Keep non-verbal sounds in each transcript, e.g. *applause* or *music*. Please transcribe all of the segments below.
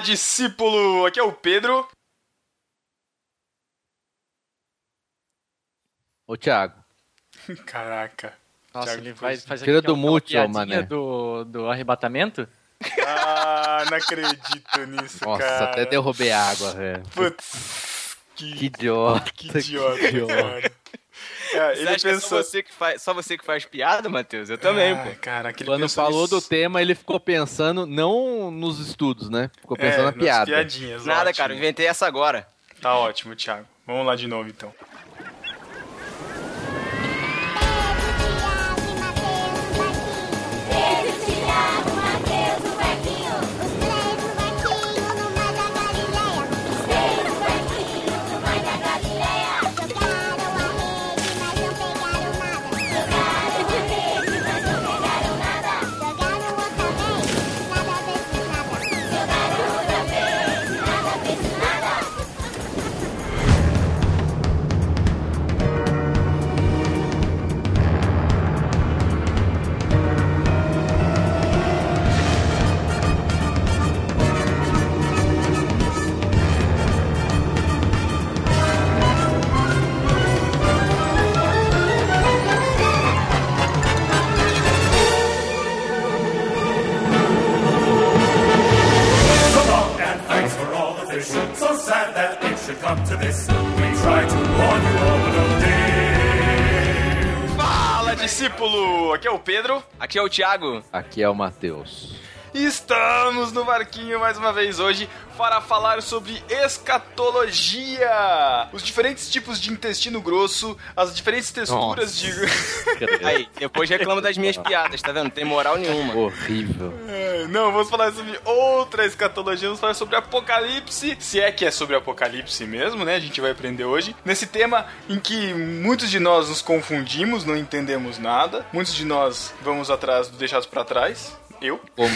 discípulo! Aqui é o Pedro. Ô, Thiago. *laughs* Caraca. Nossa, Thiago ele assim. fazer Tira aquela do mute, piadinha mané. do, do arrebatamento? Ah, não acredito nisso, Nossa, cara. até derrubei água, velho. Putz, que, Que idiota. que idiota, cara. É, *laughs* Você ele acha que é só pensou... você que faz, só você que faz piada, Matheus? Eu também, Ah, pô. Cara, Quando pensou falou nisso- do tema, ele ficou pensando não nos estudos, né? Ficou É, pensando na nas piada. piadinhas, Nada, ótimo. cara, inventei essa agora. Tá ótimo, Thiago. Vamos lá de novo, então. Should come to this. We try to warn you all but oh dear. Fala, discípulo! Aqui é o Pedro. Aqui é o Thiago. Aqui é o Matheus. Estamos no barquinho mais uma vez hoje para falar sobre escatologia. Os diferentes tipos de intestino grosso, as diferentes texturas de... *laughs* Aí, depois reclama das minhas piadas, tá vendo? Não tem moral nenhuma. Horrível. É, Não, vamos falar sobre outra escatologia, vamos falar sobre Apocalipse, se é que é sobre Apocalipse mesmo, né? A gente vai aprender hoje. Nesse tema em que muitos de nós nos confundimos, não entendemos nada, muitos de nós vamos atrás do deixados para trás. Eu, Como...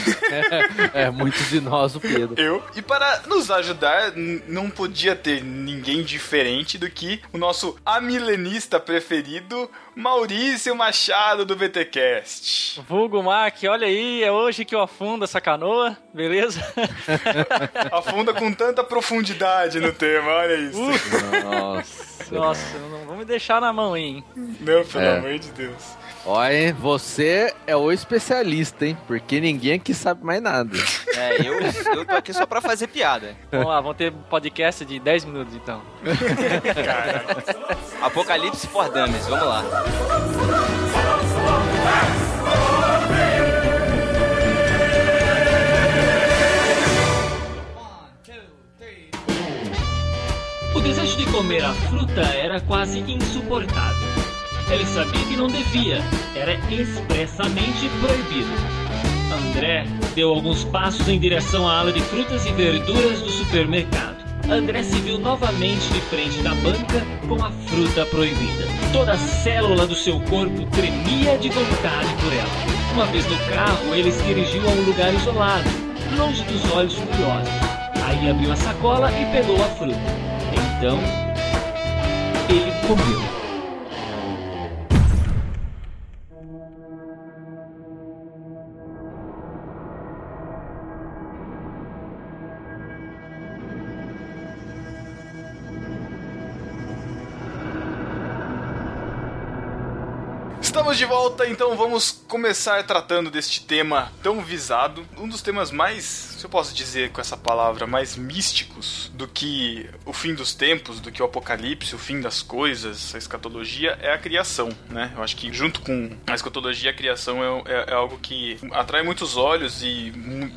*laughs* é, muitos de nós, o Pedro. eu. E para nos ajudar, não podia ter ninguém diferente do que o nosso amilenista preferido, Maurício Machado do VTcast. Vulgo Mac, olha aí, é hoje que eu afundo essa canoa, beleza? *laughs* Afunda com tanta profundidade no tema, olha isso. Nossa. Nossa, não vamos me deixar na mão, hein? Não, pelo É. amor de Deus. Olha, você é o especialista, hein? Porque ninguém aqui sabe mais nada. *laughs* É, eu, eu tô aqui só pra fazer piada. Vamos lá, vamos ter podcast de 10 minutos então. *laughs* Apocalipse for Dummies, vamos lá. O desejo de comer a fruta era quase insuportável. Ele sabia que não devia, era expressamente proibido. André deu alguns passos em direção à ala de frutas e verduras do supermercado. André se viu novamente de frente da banca com a fruta proibida. Toda célula do seu corpo tremia de vontade por ela. Uma vez no carro, ele se dirigiu a um lugar isolado, longe dos olhos curiosos. Aí abriu a sacola e pegou a fruta. Então, ele comeu. Estamos de volta, então vamos começar tratando deste tema tão visado. Um dos temas mais, se eu posso dizer com essa palavra, mais místicos do que o fim dos tempos, do que o apocalipse, o fim das coisas, a escatologia, é a criação, né? Eu acho que junto com a escatologia, a criação é, é- é algo que atrai muitos olhos e,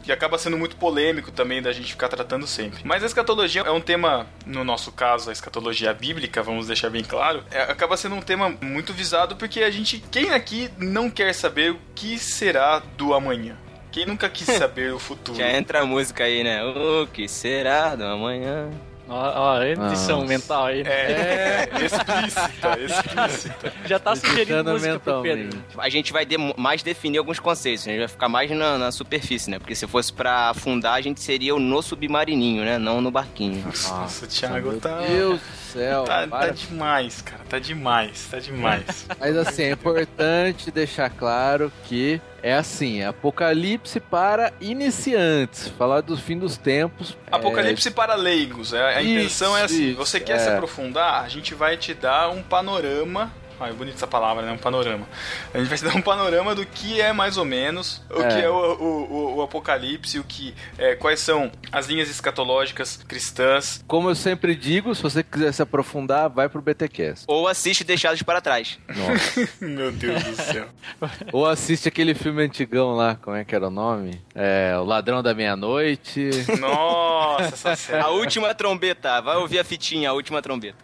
e acaba sendo muito polêmico também da gente ficar tratando sempre. Mas a escatologia é um tema, no nosso caso, a escatologia bíblica, vamos deixar bem claro, é- acaba sendo um tema muito visado porque a gente, quem aqui não quer saber o que será do amanhã? Quem nunca quis *laughs* saber o futuro? Já entra a música aí, né? O que será do amanhã? Ó, ó edição Nossa. mental aí. É, *laughs* explícita, explícita. Já tá sugerindo música pro Pedro. A gente vai de- mais definir alguns conceitos, a gente vai ficar mais na, na superfície, né? Porque se fosse pra afundar, a gente seria o no submarininho, né? Não no barquinho. Nossa, o Thiago Meu tá. Deus do céu. Tá, tá demais, cara. Tá demais, tá demais. *laughs* Mas assim, é importante deixar claro que É assim, Apocalipse para iniciantes. Falar do fim dos tempos. é, Apocalipse para leigos. é- A Isso, intenção é assim: isso, você quer é. se aprofundar, a gente vai te dar um panorama. Ah, é bonita essa palavra, né? Um panorama. A gente vai te dar um panorama do que é mais ou menos o É. que é o, o- o- o Apocalipse, o que é, quais são as linhas escatológicas cristãs. Como eu sempre digo, se você quiser se aprofundar, vai pro BTcast. Ou assiste Deixados para Trás. Nossa. *laughs* Meu Deus do céu. *laughs* Ou assiste aquele filme antigão lá, como é que era o nome? É, O Ladrão da Meia-Noite. Nossa, essa *laughs* série. A última trombeta. Vai ouvir a fitinha, a última trombeta.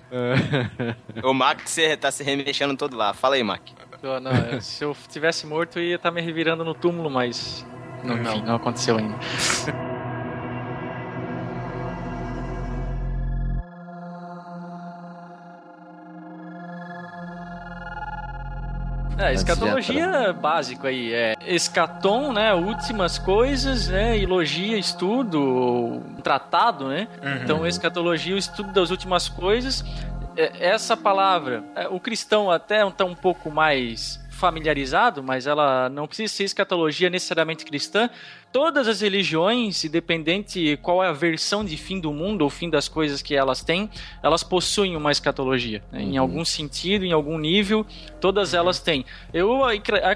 O Mac cê tá se remexendo todo lá. Fala aí, Mac. Eu, não, eu- se eu tivesse morto, eu ia estar me revirando no túmulo, mas. Não, Não. enfim, não aconteceu ainda. É, escatologia é básico aí, é escatom, né, últimas coisas, né, e logia, estudo, tratado, né, então escatologia, o estudo das últimas coisas, É, essa palavra, é, o cristão até está um pouco mais familiarizado, mas ela não precisa ser escatologia necessariamente cristã. Todas as religiões, independente qual é a versão de fim do mundo ou fim das coisas que elas têm, elas possuem uma escatologia. né? Em algum sentido, em algum nível, todas elas têm. Eu,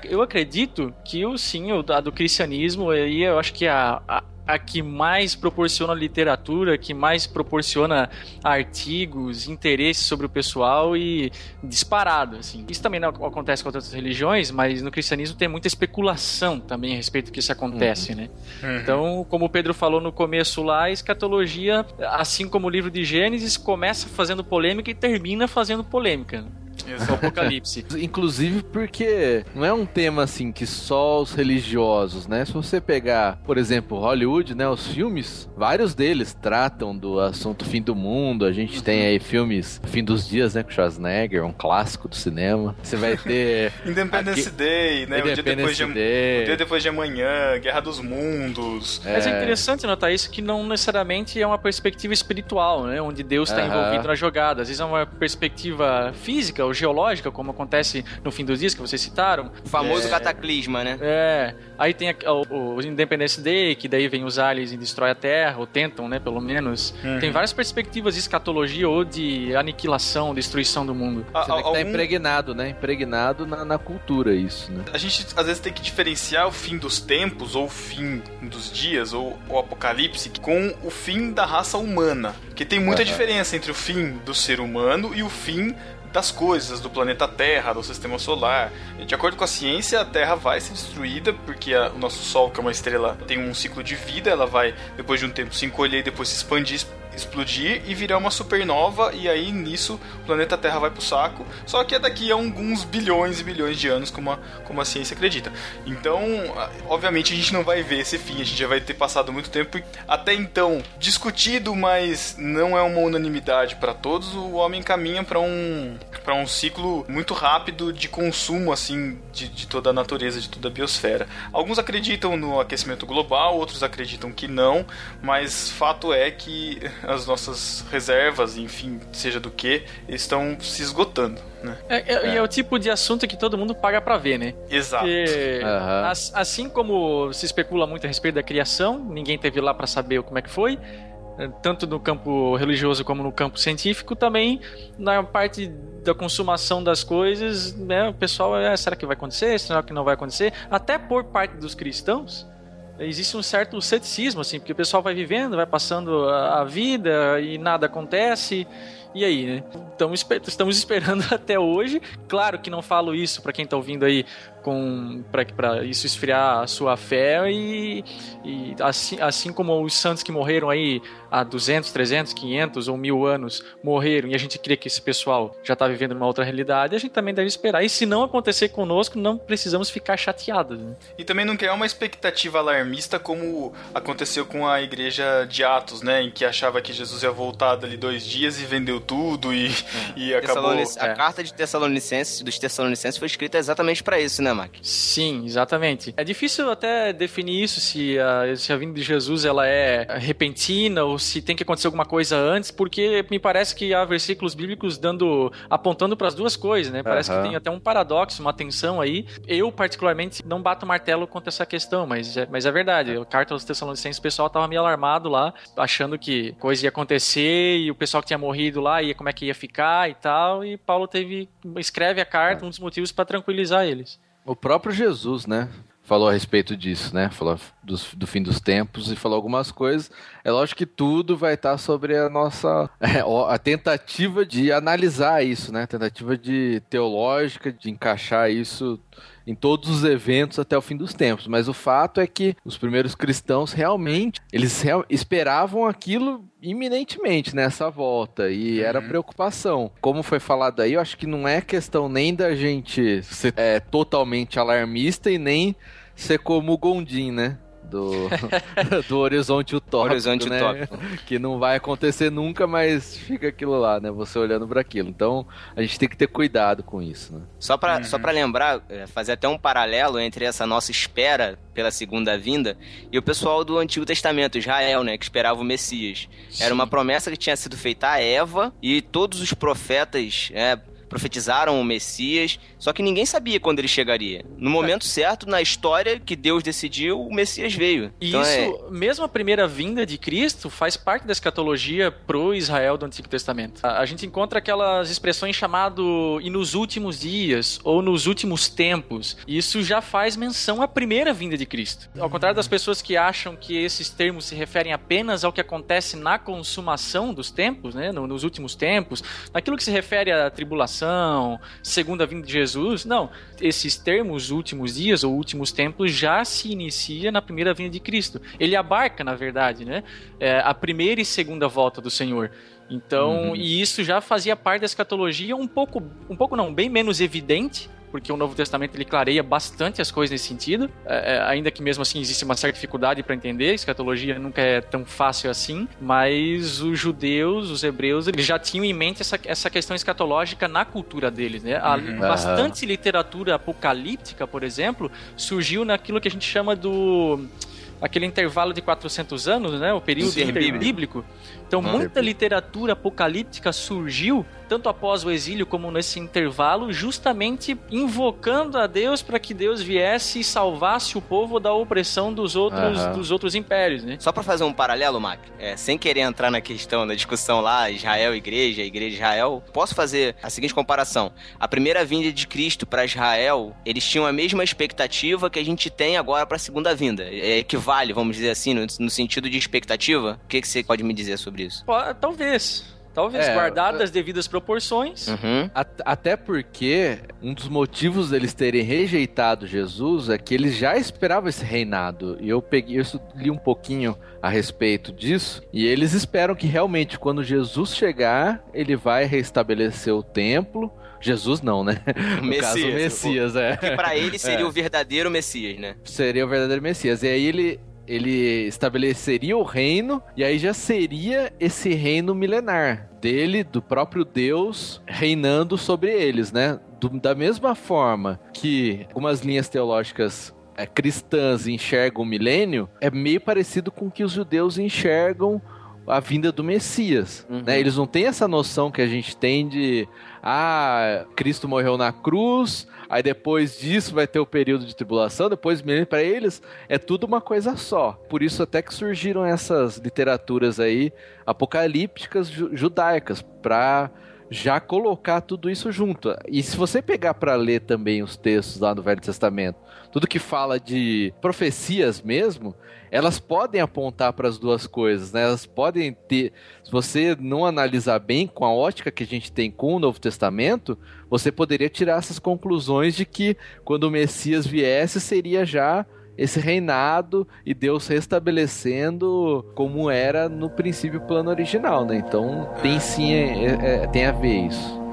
eu acredito que o sim, o da- do cristianismo, aí eu acho que a, a, a que mais proporciona literatura, que mais proporciona artigos, interesse sobre o pessoal e disparado, assim. Isso também não acontece com outras religiões, mas no cristianismo tem muita especulação também a respeito do que isso acontece, né? Então, como o Pedro falou no começo lá, a escatologia, assim como o livro de Gênesis, começa fazendo polêmica e termina fazendo polêmica. Né? O Apocalipse. *laughs* Inclusive porque não é um tema assim que só os religiosos, né? Se você pegar, por exemplo, Hollywood, né? Os filmes, vários deles tratam do assunto fim do mundo. A gente tem aí filmes Fim dos Dias, né? Com Schwarzenegger, um clássico do cinema. Você vai ter *laughs* Independence Aqui- Day, né? o, dia depois de, Independence Day. o dia depois de amanhã, Guerra dos Mundos. Mas é interessante notar isso que não necessariamente é uma perspectiva espiritual, né? Onde Deus está Aham. envolvido na jogada. Às vezes é uma perspectiva física ou geológica, como acontece no fim dos dias que vocês citaram. O famoso É, cataclisma, né? É, aí tem a- o, o Independence Day, que daí vem os aliens e destrói a Terra, ou tentam, né, pelo menos. Uhum. Tem várias perspectivas de escatologia ou de aniquilação, destruição do mundo. A- Você vê que tá algum- impregnado, né? Impregnado na, na cultura isso, né? A gente às vezes tem que diferenciar o fim dos tempos, ou o fim dos dias, ou o apocalipse, com o fim da raça humana. Porque tem muita Aham. diferença entre o fim do ser humano e o fim das coisas, do planeta Terra, do sistema solar. De acordo com a ciência, a Terra vai ser destruída porque a- o nosso Sol, que é uma estrela, tem um ciclo de vida, ela vai, depois de um tempo, se encolher e depois se expandir, explodir e virar uma supernova, e aí nisso o planeta Terra vai pro saco. Só que é daqui a alguns bilhões e bilhões de anos, como a, como a ciência acredita. Então, obviamente, a gente não vai ver esse fim, a gente já vai ter passado muito tempo até então discutido, mas não é uma unanimidade para todos. O homem caminha para um para um ciclo muito rápido de consumo assim de, de toda a natureza, de toda a biosfera. Alguns acreditam no aquecimento global, outros acreditam que não, mas fato é que *laughs* as nossas reservas, enfim, seja do que, estão se esgotando, né? É, é- e é o tipo de assunto que todo mundo paga pra ver, né? Exato. Porque, Aham. as- assim como se especula muito a respeito da criação, ninguém teve lá pra saber como é que foi, eh, tanto no campo religioso como no campo científico, também na parte da consumação das coisas, né, o pessoal, é, será que vai acontecer? Será que não vai acontecer? Até por parte dos cristãos, existe um certo ceticismo, assim, porque o pessoal vai vivendo, vai passando a vida e nada acontece. E aí, né? Espe- estamos esperando *laughs* até hoje. Claro que não falo isso pra quem tá ouvindo aí com para isso esfriar a sua fé e, e assim, assim como os santos que morreram aí há 200, 300, 500 ou mil anos morreram e a gente crê que esse pessoal já tá vivendo numa outra realidade, a gente também deve esperar. E se não acontecer conosco, não precisamos ficar chateados. Né? E também não criar uma expectativa alarmista como aconteceu com a igreja de Atos, né? Em que achava que Jesus ia voltar dali dois dias e vender resolveu tudo e, e acabou. A é. carta de Tessalonicenses, dos Tessalonicenses foi escrita exatamente pra isso, né, Mac? Sim, exatamente. É difícil até definir isso, se a, se a vinda de Jesus ela é repentina ou se tem que acontecer alguma coisa antes, porque me parece que há versículos bíblicos dando apontando para as duas coisas, né? Parece Aham. que tem até um paradoxo, uma tensão aí. Eu, particularmente, não bato martelo contra essa questão, mas é, mas é verdade. A carta aos Tessalonicenses, o pessoal tava meio alarmado lá, achando que coisa ia acontecer e o pessoal que tinha morrido lá ia como é que ia ficar e tal, e Paulo teve escreve a carta, um dos motivos para tranquilizar eles. O próprio Jesus, né? Falou a respeito disso, né? Falou do, fim dos tempos e falou algumas coisas. É lógico que tudo vai estar sobre a nossa. *laughs* é, a tentativa de analisar isso, né? Tentativa de teológica, de encaixar isso em todos os eventos até o fim dos tempos. Mas o fato é que os primeiros cristãos realmente eles real- esperavam aquilo iminentemente nessa volta e era preocupação. Como foi falado aí, eu acho que não é questão nem da gente ser é, totalmente alarmista e nem ser como o Gondim, né? Do, *laughs* *laughs* do horizonte utópico, Horizonte né? utópico. Que não vai acontecer nunca, mas fica aquilo lá, né? Você olhando para aquilo. Então, a gente tem que ter cuidado com isso, né? Só pra, só pra lembrar, é, fazer até um paralelo entre essa nossa espera pela segunda vinda e o pessoal do Antigo Testamento, Israel, né, que esperava o Messias. Era uma promessa que tinha sido feita a Eva e todos os profetas é, profetizaram o Messias, só que ninguém sabia quando ele chegaria. No momento certo, na história que Deus decidiu, o Messias veio. E Então, isso, é- mesmo a primeira vinda de Cristo, faz parte da escatologia pro Israel do Antigo Testamento. A, a gente encontra aquelas expressões chamado e nos últimos dias ou nos últimos tempos. Isso já faz menção à primeira vinda de Cristo. Ao contrário das pessoas que acham que esses termos se referem apenas ao que acontece na consumação dos tempos, né, no- nos últimos tempos, naquilo que se refere à tribulação, segunda vinda de Jesus, não. Esses termos últimos dias ou últimos tempos já se inicia na primeira vinda de Cristo. Ele abarca, na verdade, né, é, a primeira e segunda volta do Senhor. Então, e isso já fazia parte da escatologia um pouco, um pouco não, bem menos evidente, porque o Novo Testamento ele clareia bastante as coisas nesse sentido, é, é, ainda que mesmo assim existe uma certa dificuldade para entender, a escatologia nunca é tão fácil assim, mas os judeus, os hebreus, eles já tinham em mente essa, essa questão escatológica na cultura deles, né? A- Bastante literatura apocalíptica, por exemplo, surgiu naquilo que a gente chama do aquele intervalo de 400 anos, né? O período interbíblico. Então, Uhum. muita literatura apocalíptica surgiu tanto após o exílio como nesse intervalo, justamente invocando a Deus para que Deus viesse e salvasse o povo da opressão dos outros, Aham. dos outros impérios, né? Só pra fazer um paralelo, Mac, é, sem querer entrar na questão da discussão lá, Israel, igreja, igreja, Israel, posso fazer a seguinte comparação. A primeira vinda de Cristo pra Israel, eles tinham a mesma expectativa que a gente tem agora pra segunda vinda. É, equivale, vamos dizer assim, no, no sentido de expectativa. O que, que você pode me dizer sobre isso? Pô, Talvez. Talvez, É, guardado eu- as devidas proporções. Uhum. At- Até porque um dos motivos deles terem rejeitado Jesus é que eles já esperavam esse reinado. E eu peguei, eu li um pouquinho a respeito disso. E eles esperam que realmente, quando Jesus chegar, ele vai restabelecer o templo. Jesus não, né? O *laughs* No caso, o Messias, é. Que pra ele seria *laughs* o verdadeiro Messias, né? Seria o verdadeiro Messias. E aí ele, ele estabeleceria o reino, e aí já seria esse reino milenar dele, do próprio Deus, reinando sobre eles, né? Do- da mesma forma que algumas linhas teológicas é, cristãs enxergam o milênio, é meio parecido com o que os judeus enxergam a vinda do Messias. Uhum. né? Eles não têm essa noção que a gente tem de ah, Cristo morreu na cruz, aí depois disso vai ter o período de tribulação, depois para eles é tudo uma coisa só. Por isso até que surgiram essas literaturas aí apocalípticas ju- judaicas para já colocar tudo isso junto. E se você pegar para ler também os textos lá do Velho Testamento, tudo que fala de profecias mesmo, elas podem apontar para as duas coisas, né? Elas podem ter, se você não analisar bem com a ótica que a gente tem com o Novo Testamento, você poderia tirar essas conclusões de que quando o Messias viesse seria já esse reinado e Deus restabelecendo como era no princípio plano original, né? Então tem sim, é- é- tem a ver isso.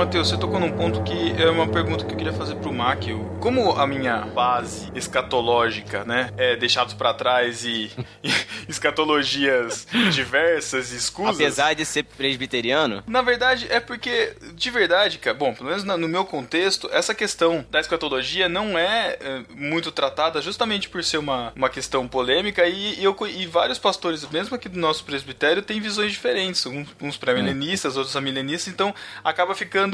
Matheus, você tocou num ponto que é uma pergunta que eu queria fazer pro Mac. Como a minha base escatológica, né, é deixados pra trás e, *laughs* e escatologias diversas e escusas. Apesar de ser presbiteriano, Na verdade, é porque, de verdade, cara, bom, pelo menos no meu contexto, essa questão da escatologia não é, é, muito tratada justamente por ser uma, uma questão polêmica e, e eu, e vários pastores, mesmo aqui do nosso presbitério, têm visões diferentes, uns, uns pré-milenistas, outros amilenistas, então acaba ficando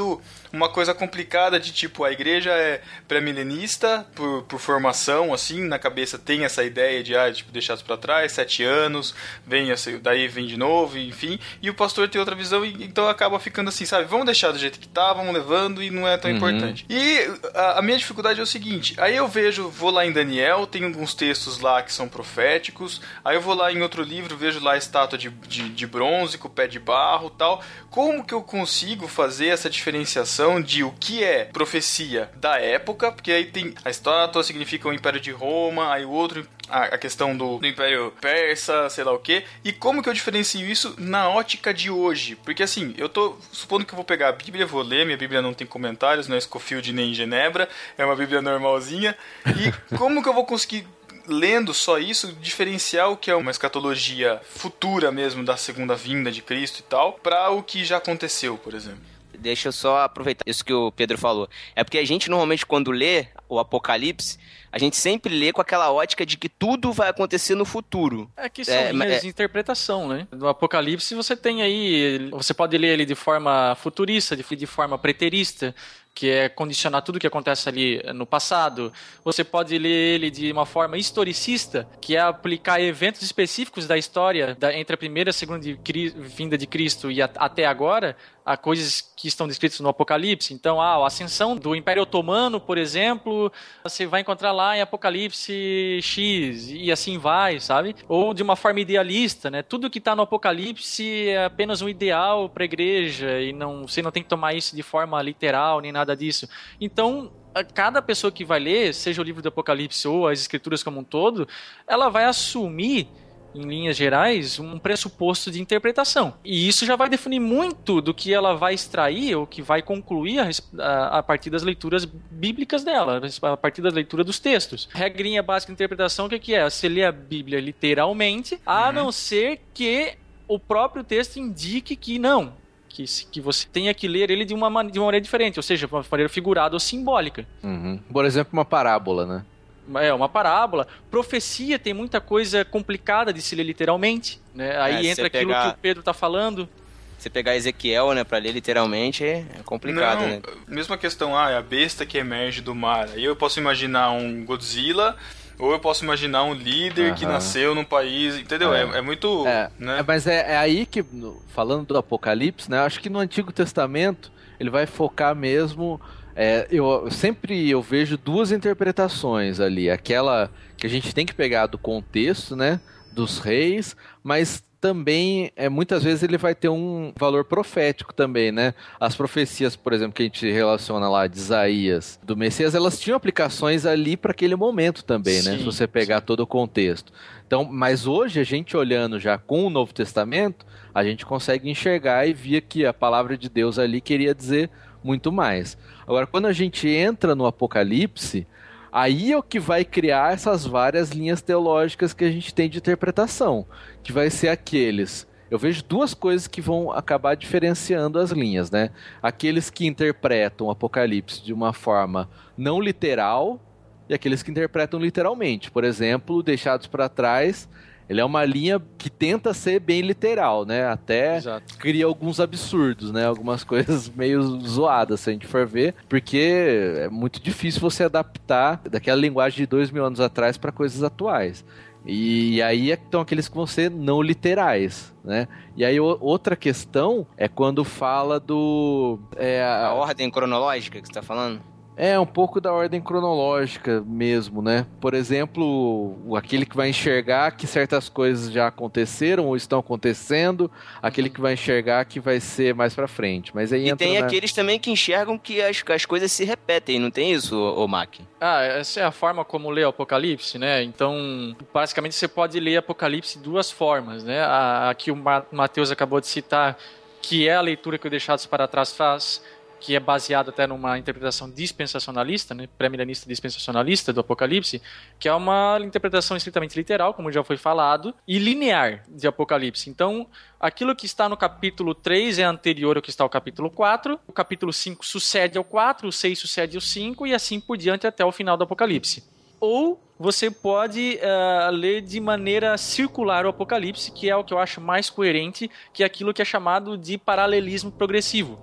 uma coisa complicada de tipo, a igreja é pré-milenista por, por formação, assim, na cabeça tem essa ideia de, ah, tipo, deixados pra trás, sete anos, vem, esse- daí vem de novo, enfim, e o pastor tem outra visão, e então acaba ficando assim, sabe, vamos deixar do jeito que tá, vamos levando e não é tão importante. E a, a minha dificuldade é o seguinte, aí eu vejo, vou lá em Daniel, tem alguns textos lá que são proféticos, aí eu vou lá em outro livro, vejo lá a estátua de, de, de bronze com o pé de barro tal, como que eu consigo fazer essa diferenciação de o que é profecia da época, porque aí tem a estátua significa o Império de Roma, aí o outro a, questão do, do Império Persa, sei lá o que, e como que eu diferencio isso na ótica de hoje? Porque assim, eu tô supondo que eu vou pegar a Bíblia, vou ler, minha Bíblia não tem comentários, não é Scofield nem Genebra, é uma Bíblia normalzinha, e *laughs* como que eu vou conseguir lendo só isso, diferenciar o que é uma escatologia futura mesmo da segunda vinda de Cristo e tal, para o que já aconteceu, por exemplo. Deixa eu só aproveitar isso que o Pedro falou. É porque a gente normalmente quando lê o Apocalipse, a gente sempre lê com aquela ótica de que tudo vai acontecer no futuro. É que são É, linhas é- de interpretação, né? No Apocalipse você tem aí. Você pode ler ele de forma futurista, de, de forma preterista, que é condicionar tudo que acontece ali no passado. Você pode ler ele de uma forma historicista, que é aplicar eventos específicos da história da- entre a primeira e a segunda de vinda de Cristo e a- até agora, a coisas que estão descritas no Apocalipse. Então, ah, a ascensão do Império Otomano, por exemplo, você vai encontrar lá em Apocalipse X e assim vai, sabe? Ou de uma forma idealista, né? Tudo que está no Apocalipse é apenas um ideal para a igreja e não, você não tem que tomar isso de forma literal nem nada disso. Então, cada pessoa que vai ler, seja o livro do Apocalipse ou as escrituras como um todo, ela vai assumir em linhas gerais, um pressuposto de interpretação. E isso já vai definir muito do que ela vai extrair ou que vai concluir a, a- a partir das leituras bíblicas dela, a partir da leitura dos textos. Regrinha básica de interpretação, o que, que é? Você lê a Bíblia literalmente, a não ser que o próprio texto indique que não. Que, que você tenha que ler ele de uma, de uma maneira diferente, ou seja, de uma maneira figurada ou simbólica. Uhum. Por exemplo, uma parábola, né? É uma parábola. Profecia tem muita coisa complicada de se ler literalmente. Né? Aí É, entra aquilo pegar- que o Pedro tá falando. Você pegar Ezequiel, né, pra ler literalmente é complicado, não, né? mesma questão, ah, é a besta que emerge do mar. Aí eu posso imaginar um Godzilla, ou eu posso imaginar um líder que Aham. nasceu num país, entendeu? É, É. é muito, É, né? é, mas é, é aí que, falando do Apocalipse, né? Acho que no Antigo Testamento ele vai focar mesmo. É, eu sempre eu vejo duas interpretações ali. Aquela que a gente tem que pegar do contexto, né? Dos reis, mas também é muitas vezes ele vai ter um valor profético também, né? As profecias, por exemplo, que a gente relaciona lá de Isaías, do Messias, elas tinham aplicações ali para aquele momento também, né? Sim, Se você pegar todo o contexto. Então, mas hoje a gente olhando já com o Novo Testamento, a gente consegue enxergar e via que a palavra de Deus ali queria dizer muito mais. Agora, quando a gente entra no Apocalipse, aí é o que vai criar essas várias linhas teológicas que a gente tem de interpretação, que vai ser aqueles. Eu vejo duas coisas que vão acabar diferenciando as linhas, né? Aqueles que interpretam o Apocalipse de uma forma não literal e aqueles que interpretam literalmente. Por exemplo, Deixados para Trás, ele é uma linha que tenta ser bem literal, né? Até Exato. cria alguns absurdos, né? Algumas *laughs* coisas meio zoadas, se a gente for ver, porque é muito difícil você adaptar daquela linguagem de dois mil anos atrás para coisas atuais. E aí estão aqueles que vão ser não literais, né? E aí o- outra questão é quando fala do é, A a- ordem cronológica que você tá falando? É, um pouco da ordem cronológica mesmo, né? Por exemplo, aquele que vai enxergar que certas coisas já aconteceram ou estão acontecendo, aquele que vai enxergar que vai ser mais pra frente. Mas aí E entra tem na- aqueles também que enxergam que as, as coisas se repetem, não tem isso, ô, Mac? Ah, essa é a forma como lê o Apocalipse, né? Então, basicamente você pode ler Apocalipse de duas formas, né? A, a que o Ma- Mateus acabou de citar, que é a leitura que o Deixados para Trás faz, que é baseado até numa interpretação dispensacionalista, né, pré-milenista dispensacionalista do Apocalipse, que é uma interpretação estritamente literal, como já foi falado, e linear de Apocalipse. Então, aquilo que está no capítulo 3 é anterior ao que está ao capítulo 4, o capítulo 5 sucede ao 4, o 6 sucede ao 5 e assim por diante até o final do Apocalipse. Ou você pode eh, ler de maneira circular o Apocalipse, que é o que eu acho mais coerente, que é aquilo que é chamado de paralelismo progressivo.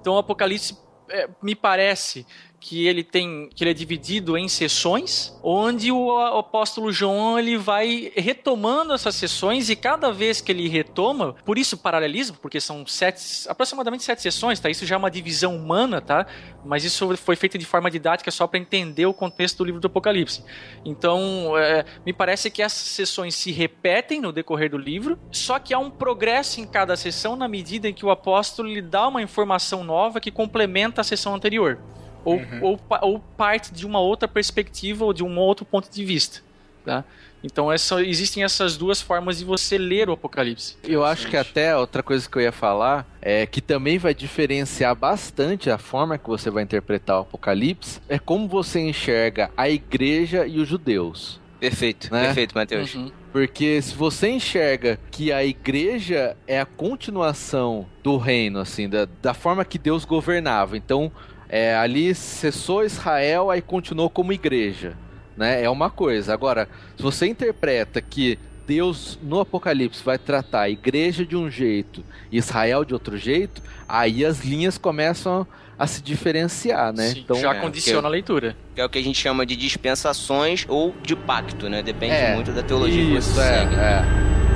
Então o Apocalipse eh, me parece que ele tem que ele é dividido em sessões, onde o apóstolo João ele vai retomando essas sessões e cada vez que ele retoma, por isso paralelismo, porque são sete, aproximadamente sete sessões, tá? Isso já é uma divisão humana, tá? Mas isso foi feito de forma didática só para entender o contexto do livro do Apocalipse. Então, é, me parece que essas sessões se repetem no decorrer do livro, só que há um progresso em cada sessão na medida em que o apóstolo lhe dá uma informação nova que complementa a sessão anterior. Ou, ou, pa- ou parte de uma outra perspectiva ou de um outro ponto de vista. Tá? Então essa, existem essas duas formas de você ler o Apocalipse. Eu acho que até outra coisa que eu ia falar é que também vai diferenciar bastante a forma que você vai interpretar o Apocalipse é como você enxerga a igreja e os judeus. Perfeito, Né? perfeito, Matheus. Uhum. Porque se você enxerga que a igreja é a continuação do reino, assim, da, da forma que Deus governava, então é, ali cessou Israel, aí continuou como igreja, né? É uma coisa. Agora, se você interpreta que Deus no Apocalipse vai tratar a igreja de um jeito e Israel de outro jeito, aí as linhas começam a se diferenciar, né? Sim, já é, condiciona a leitura. Que é o que a gente chama de dispensações ou de pacto, né? Depende É, muito da teologia que Isso, você é, segue. é.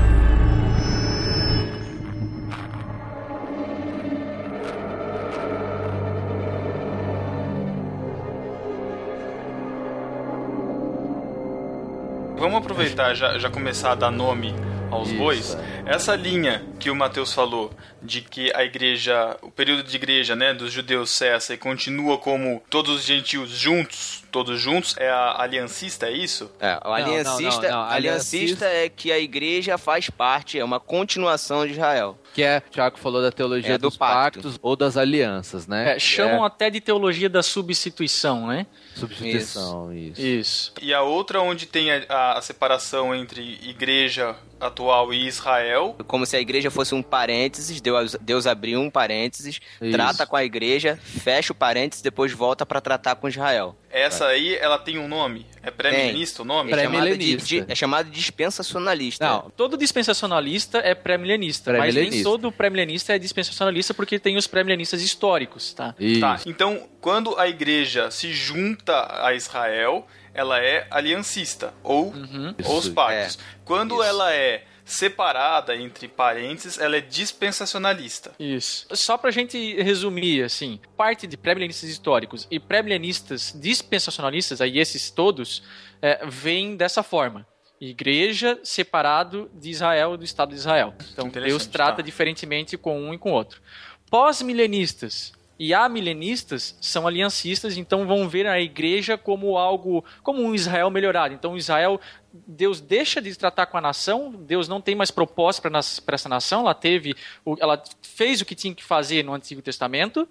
Vamos aproveitar já, já começar a dar nome aos Isso, bois. é. Essa linha que o Mateus falou de que a igreja, o período de igreja, né, dos judeus cessa e continua como todos os gentios juntos, todos juntos, é a aliancista, é isso? É, o aliancista, não, não, não. aliancista é que a igreja faz parte, é uma continuação de Israel. Que é, o Thiago falou da teologia É do dos pacto. pactos ou das alianças, né? É, chamam até de teologia da substituição, né? Substituição, isso. Isso. E a outra onde tem a, a- a separação entre igreja atual e Israel. Como se a igreja fosse um parênteses, Deus, Deus abriu um parênteses, Isso. trata com a igreja, fecha o parênteses, depois volta para tratar com Israel. Essa aí, ela tem um nome? É pré-milenista o nome? É chamado, de, de- é chamado de dispensacionalista. Não, Todo dispensacionalista é pré-milenista, mas nem todo pré-milenista é dispensacionalista porque tem os pré-milenistas históricos, tá? isso. Tá, então quando a igreja se junta a Israel, ela é aliancista, ou, Uhum. ou os pactos. Quando Isso. ela é separada entre parênteses, ela é dispensacionalista. Isso. Só pra gente resumir, assim, parte de pré-milenistas históricos e pré-milenistas dispensacionalistas, aí esses todos, é, vêm dessa forma. Igreja separado de Israel, do Estado de Israel. Então Deus trata tá. diferentemente com um e com o outro. Pós-milenistas e amilenistas são aliancistas, então vão ver a igreja como algo, como um Israel melhorado. Então Israel, Deus deixa de tratar com a nação, Deus não tem mais propósito para essa nação, ela teve, ela fez o que tinha que fazer no Antigo Testamento,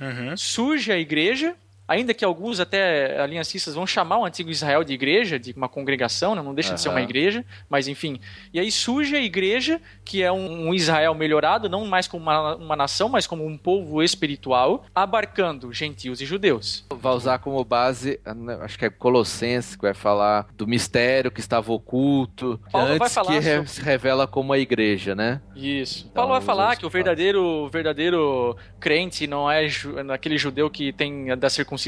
Uhum. surge a igreja, ainda que alguns até aliancistas vão chamar o antigo Israel de igreja, de uma congregação, né? não deixa de ser uma igreja, mas enfim. E aí surge a igreja, que é um, um Israel melhorado, não mais como uma, uma nação, mas como um povo espiritual, abarcando gentios e judeus. Vai usar como base, né, acho que é Colossenses, que vai falar do mistério que estava oculto, Paulo vai antes falar que re- sobre- se revela como a igreja, né? Isso. Então, Paulo vai falar que o verdadeiro, verdadeiro crente não é ju- aquele judeu que tem da circuncisão,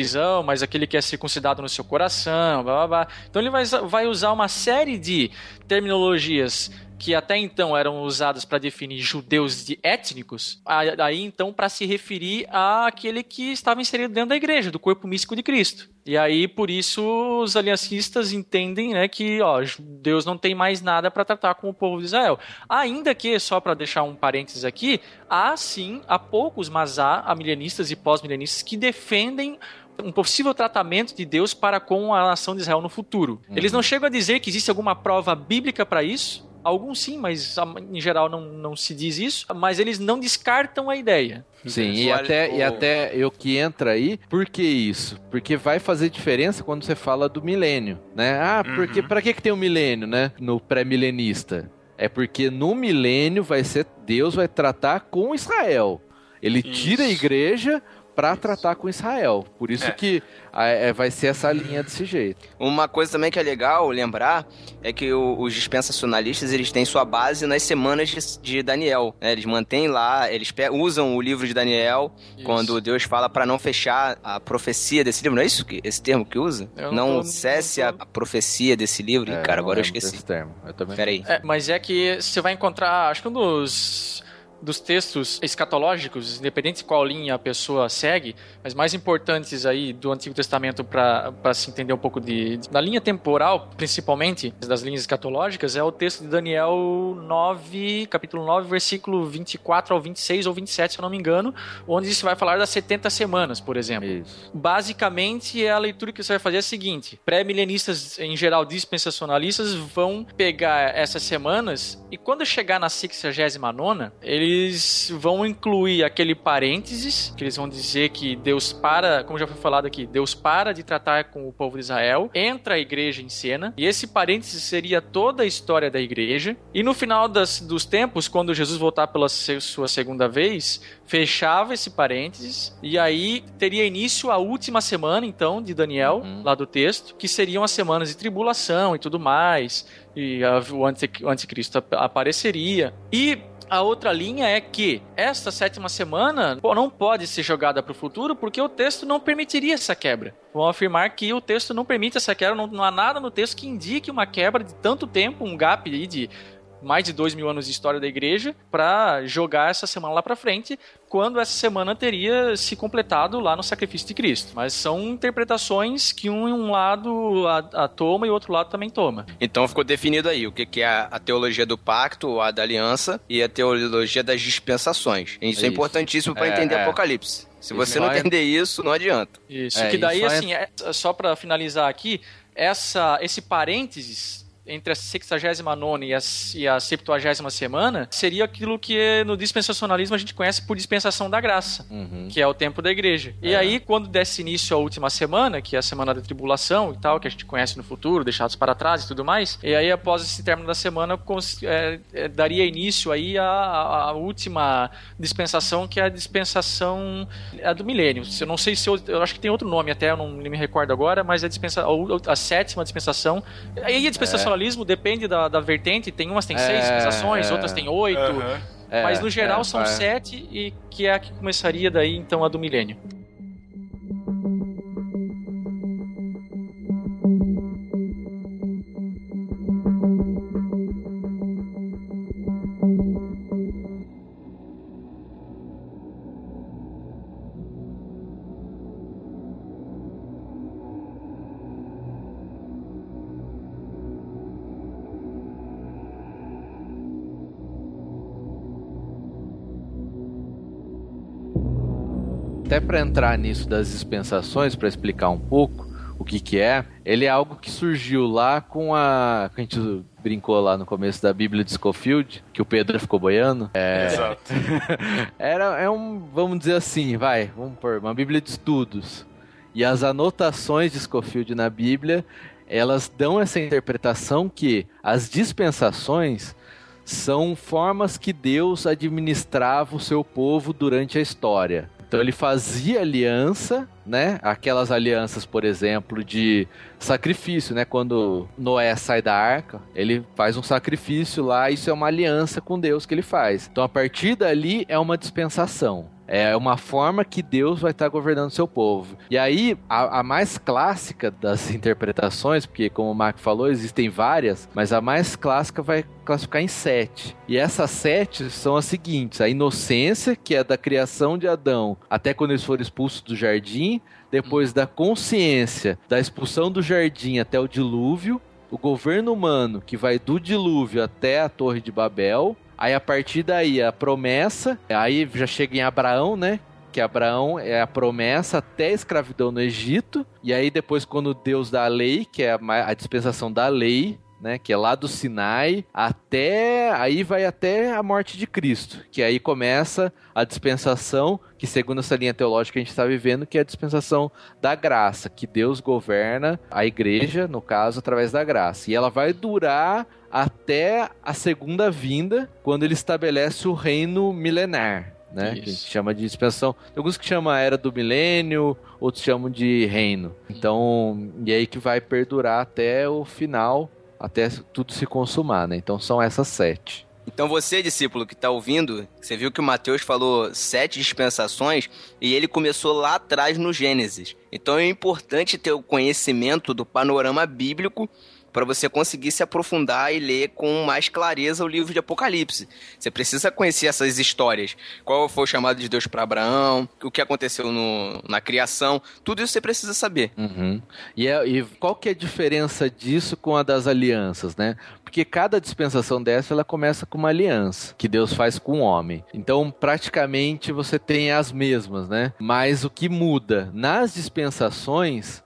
mas aquele que é circuncidado no seu coração, blá blá blá. Então ele vai, vai usar uma série de terminologias que até então eram usadas para definir judeus de étnicos, aí então para se referir àquele que estava inserido dentro da igreja, do corpo místico de Cristo. E aí por isso os aliancistas entendem, né, que ó, Deus não tem mais nada para tratar com o povo de Israel. Ainda que só para deixar um parênteses aqui, há sim, há poucos, mas há amilenistas e pós-milenistas que defendem um possível tratamento de Deus para com a nação de Israel no futuro. Eles não chegam a dizer que existe alguma prova bíblica para isso, Alguns sim, mas em geral não, não se diz isso. Mas eles não descartam a ideia. Sim, e até, e o- até eu que entra aí, por que isso? Porque vai fazer diferença quando você fala do milênio, né? Ah, porque Uhum. pra que, que tem o milênio, né? No pré-milenista. É porque no milênio vai ser Deus vai tratar com Israel. Ele tira a Isso. igreja pra tratar com Israel. Por isso É. que ah, é, vai ser essa linha desse jeito. Uma coisa também que é legal lembrar é que o- os dispensacionalistas eles têm sua base nas semanas de, de Daniel. né? Eles mantêm lá, eles pe- usam o livro de Daniel quando Deus fala para não fechar a profecia desse livro. Não é isso que esse termo que usa? Eu não não tô- cesse não a, tô- a profecia desse livro. Ih, É, cara, não agora eu esqueci. desse termo. Eu também. Peraí. É, mas é que você vai encontrar, acho que um dos, dos textos escatológicos, independente de qual linha a pessoa segue, mas mais importantes aí do Antigo Testamento para se entender um pouco de, de- da linha temporal, principalmente das linhas escatológicas, é o texto de Daniel 9, capítulo 9, versículo 24 ao 26 ou 27, se eu não me engano, onde se vai falar das 70 semanas, por exemplo. Isso. Basicamente, a leitura que você vai fazer é a seguinte: pré-milenistas, em geral dispensacionalistas, vão pegar essas semanas e quando chegar na 69, eles vão incluir aquele parênteses, que eles vão dizer que Deus para, como já foi falado aqui, Deus para de tratar com o povo de Israel, entra a igreja em cena, e esse parênteses seria toda a história da igreja, e no final das- dos tempos, quando Jesus voltar pela sua segunda vez, fechava esse parênteses e aí teria início a última semana então de Daniel Uhum. lá do texto que seriam as semanas de tribulação e tudo mais e a- o, anti- o anticristo ap- apareceria e a outra linha é que esta sétima semana pô, não pode ser jogada para o futuro porque o texto não permitiria essa quebra. Vão afirmar que o texto não permite essa quebra, não, não há nada no texto que indique uma quebra de tanto tempo, um gap de mais de dois mil anos de história da igreja para jogar essa semana lá para frente, quando essa semana teria se completado lá no sacrifício de Cristo. Mas são interpretações que um, um lado a, a toma e o outro lado também toma. Então ficou definido aí o que, que é a, a teologia do pacto, a da aliança e a teologia das dispensações. Isso é, Isso. importantíssimo para É, entender é. Apocalipse. Se Isso você não vai- entender isso, não adianta. Isso. É, que daí, isso é- assim, é- só para finalizar aqui, essa, esse parênteses entre a 69 e a, e a 70 semana seria aquilo que no dispensacionalismo a gente conhece por dispensação da graça. Uhum. que é o tempo da igreja. E É. aí, quando desse início à última semana, que é a semana da tribulação e tal, que a gente conhece no futuro, deixados para trás e tudo mais, e aí após esse término da semana, é, é, daria início aí à, última dispensação, que é a dispensação a do milênio. Eu não sei se eu, eu acho que tem outro nome até, eu não me recordo agora, mas é a, dispensa, a, a sétima dispensação. Aí a dispensacionalismo depende da, da vertente, tem umas tem seis É, dispensações, é. outras tem oito. É, Mas no geral é, são sete e que é a que começaria daí então a do milênio. Até para entrar nisso das dispensações, para explicar um pouco o que que é, ele é algo que surgiu lá com a... que a gente brincou lá no começo da Bíblia de Scofield, que o Pedro ficou boiando. É, Exato. *laughs* era, é um, vamos dizer assim, vai, vamos pôr, uma Bíblia de estudos. E as anotações de Scofield na Bíblia, elas dão essa interpretação que as dispensações são formas que Deus administrava o seu povo durante a história. Então ele fazia aliança, né? Aquelas alianças, por exemplo, de sacrifício, né? Quando Noé sai da arca, ele faz um sacrifício lá, isso é uma aliança com Deus que ele faz. Então a partir dali é uma dispensação. É uma forma que Deus vai estar governando seu povo. E aí, a, a mais clássica das *laughs* interpretações, porque como o Marco falou, existem várias, mas a mais clássica vai classificar em sete. E essas sete são as seguintes: a inocência, que é da criação de Adão até quando eles foram expulsos do jardim, depois da consciência, da expulsão do jardim até o dilúvio, o governo humano, que vai do dilúvio até a Torre de Babel. Aí a partir daí a promessa, aí já chega em Abraão, né? Que Abraão é a promessa até a escravidão no Egito. E aí depois quando Deus dá a lei, que é a, dispensação da lei, né? Que é lá do Sinai até. Aí vai até a morte de Cristo. Que aí começa a dispensação, que segundo essa linha teológica a gente está vivendo, que é a dispensação da graça, que Deus governa a igreja, no caso, através da graça. E ela vai durar até a segunda vinda, quando ele estabelece o reino milenar. Né? Que a gente Isso. chama de dispensação. Tem alguns que chamam a era do milênio, outros chamam de reino. Então, e aí que vai perdurar até o final, até tudo se consumar, né? Então são essas sete. Então você, discípulo que está ouvindo, você viu que o Mateus falou sete dispensações e ele começou lá atrás no Gênesis. Então é importante ter o conhecimento do panorama bíblico para você conseguir se aprofundar e ler com mais clareza o livro de Apocalipse. Você precisa conhecer essas histórias. Qual foi o chamado de Deus para Abraão, o que aconteceu no- na criação, tudo isso você precisa saber. Uhum. E, é- e qual que é a diferença disso com a das alianças, né? Porque cada dispensação dessa ela começa com uma aliança que Deus faz com o homem. Então, praticamente você tem as mesmas, né? Mas o que muda nas dispensações,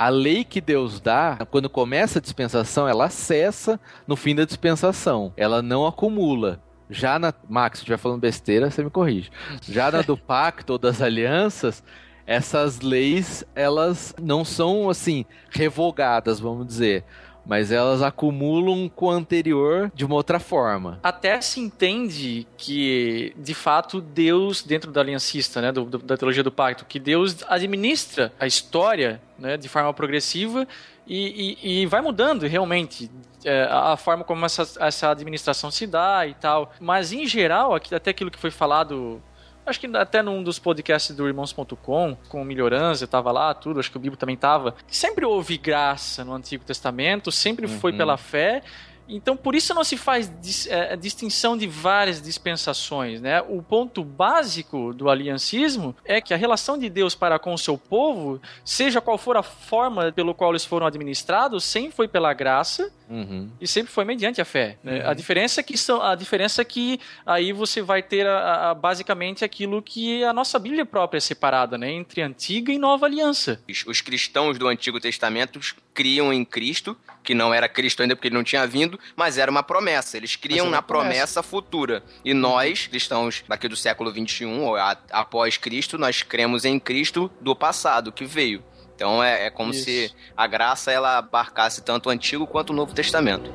a lei que Deus dá, quando começa a dispensação, ela cessa no fim da dispensação. Ela não acumula. Já na. Max, se estiver falando besteira, você me corrige. Já na do pacto ou das alianças, essas leis, elas não são, assim, revogadas, vamos dizer. Mas elas acumulam com o anterior de uma outra forma. Até se entende que, de fato, Deus, dentro da aliancista, né, do- do- da teologia do pacto, que Deus administra a história né, de forma progressiva e, e- e vai mudando realmente é, a forma como essa, essa administração se dá e tal. Mas, em geral, até aquilo que foi falado Acho que até num dos podcasts do Irmãos.com, com o Melhorança, eu tava lá, tudo, acho que o Bibo também tava. Sempre houve graça no Antigo Testamento, sempre foi Uhum. pela fé. Então, por isso não se faz dis- eh, distinção de várias dispensações, né? O ponto básico do aliancismo é que a relação de Deus para com o seu povo, seja qual for a forma pelo qual eles foram administrados, sempre foi pela graça Uhum. e sempre foi mediante a fé. né? A diferença é que são, a diferença é que aí você vai ter a- a- basicamente aquilo que a nossa Bíblia própria é separada, né, entre antiga e nova aliança. Os, os cristãos do Antigo Testamento criam em Cristo, que não era Cristo ainda porque ele não tinha vindo, mas era uma promessa. Eles criam na promessa. promessa. futura. E nós, cristãos daqui do século XXI, ou a- após Cristo, nós cremos em Cristo do passado, que veio. Então é, é como Isso. se a graça ela abarcasse tanto o Antigo quanto o Novo Testamento.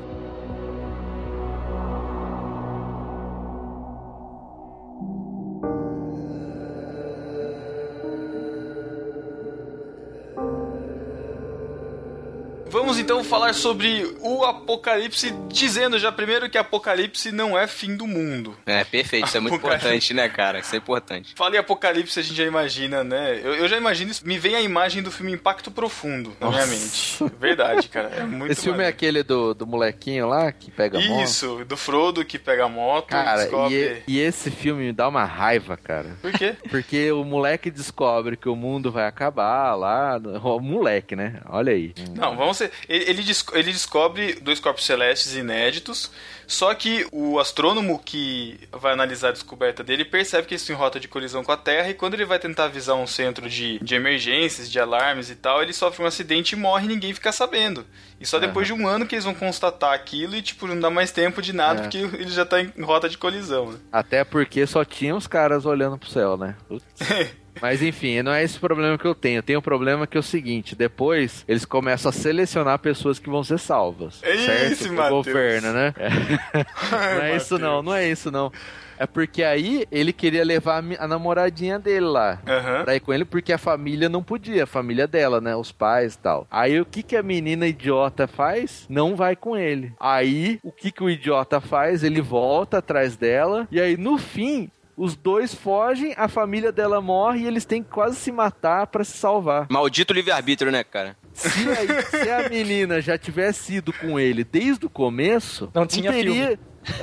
Vamos então falar sobre o Apocalipse, dizendo já primeiro que Apocalipse não é fim do mundo. É, perfeito. Isso é muito Apocalipse. importante, né, cara? Isso é importante. Fala em Apocalipse, a gente já imagina, né? Eu, eu já imagino isso. Me vem a imagem do filme Impacto Profundo na minha mente. Verdade, cara. É muito Esse filme é aquele do, do molequinho lá que pega a moto? Isso, do Frodo que pega a moto e Cara, descobre. e, e esse filme me dá uma raiva, cara. Por quê? *laughs* Porque o moleque descobre que o mundo vai acabar lá. O moleque, né? Olha aí. Não, vamos ser. Ele, ele, des- ele descobre dois corpos celestes inéditos, só que o astrônomo que vai analisar a descoberta dele percebe que eles estão em rota de colisão com a Terra, e quando ele vai tentar avisar um centro de, de emergências, de alarmes e tal, ele sofre um acidente e morre e ninguém fica sabendo. E só depois de um ano que eles vão constatar aquilo e, tipo, não dá mais tempo de nada, É. porque ele já tá em rota de colisão. né? Até porque só tinha os caras olhando pro céu, né? Putz. *laughs* Mas enfim, não é esse o problema que eu tenho. Eu tenho um problema que é o seguinte: depois eles começam a selecionar pessoas que vão ser salvas. É certo? isso, Matheus. governo, né? *laughs* não é isso não, não é isso não. É porque aí ele queria levar a namoradinha dele lá. Aham. Pra ir com ele, porque a família não podia, a família dela, né? Os pais e tal. Aí o que, que a menina idiota faz? Não vai com ele. Aí o que, que o idiota faz? Ele volta atrás dela, e aí no fim. Os dois fogem, a família dela morre e eles têm que quase se matar pra se salvar. Maldito livre-arbítrio, né, cara? Se, aí- se a menina já tivesse ido com ele desde o começo, Não tinha teria. *laughs*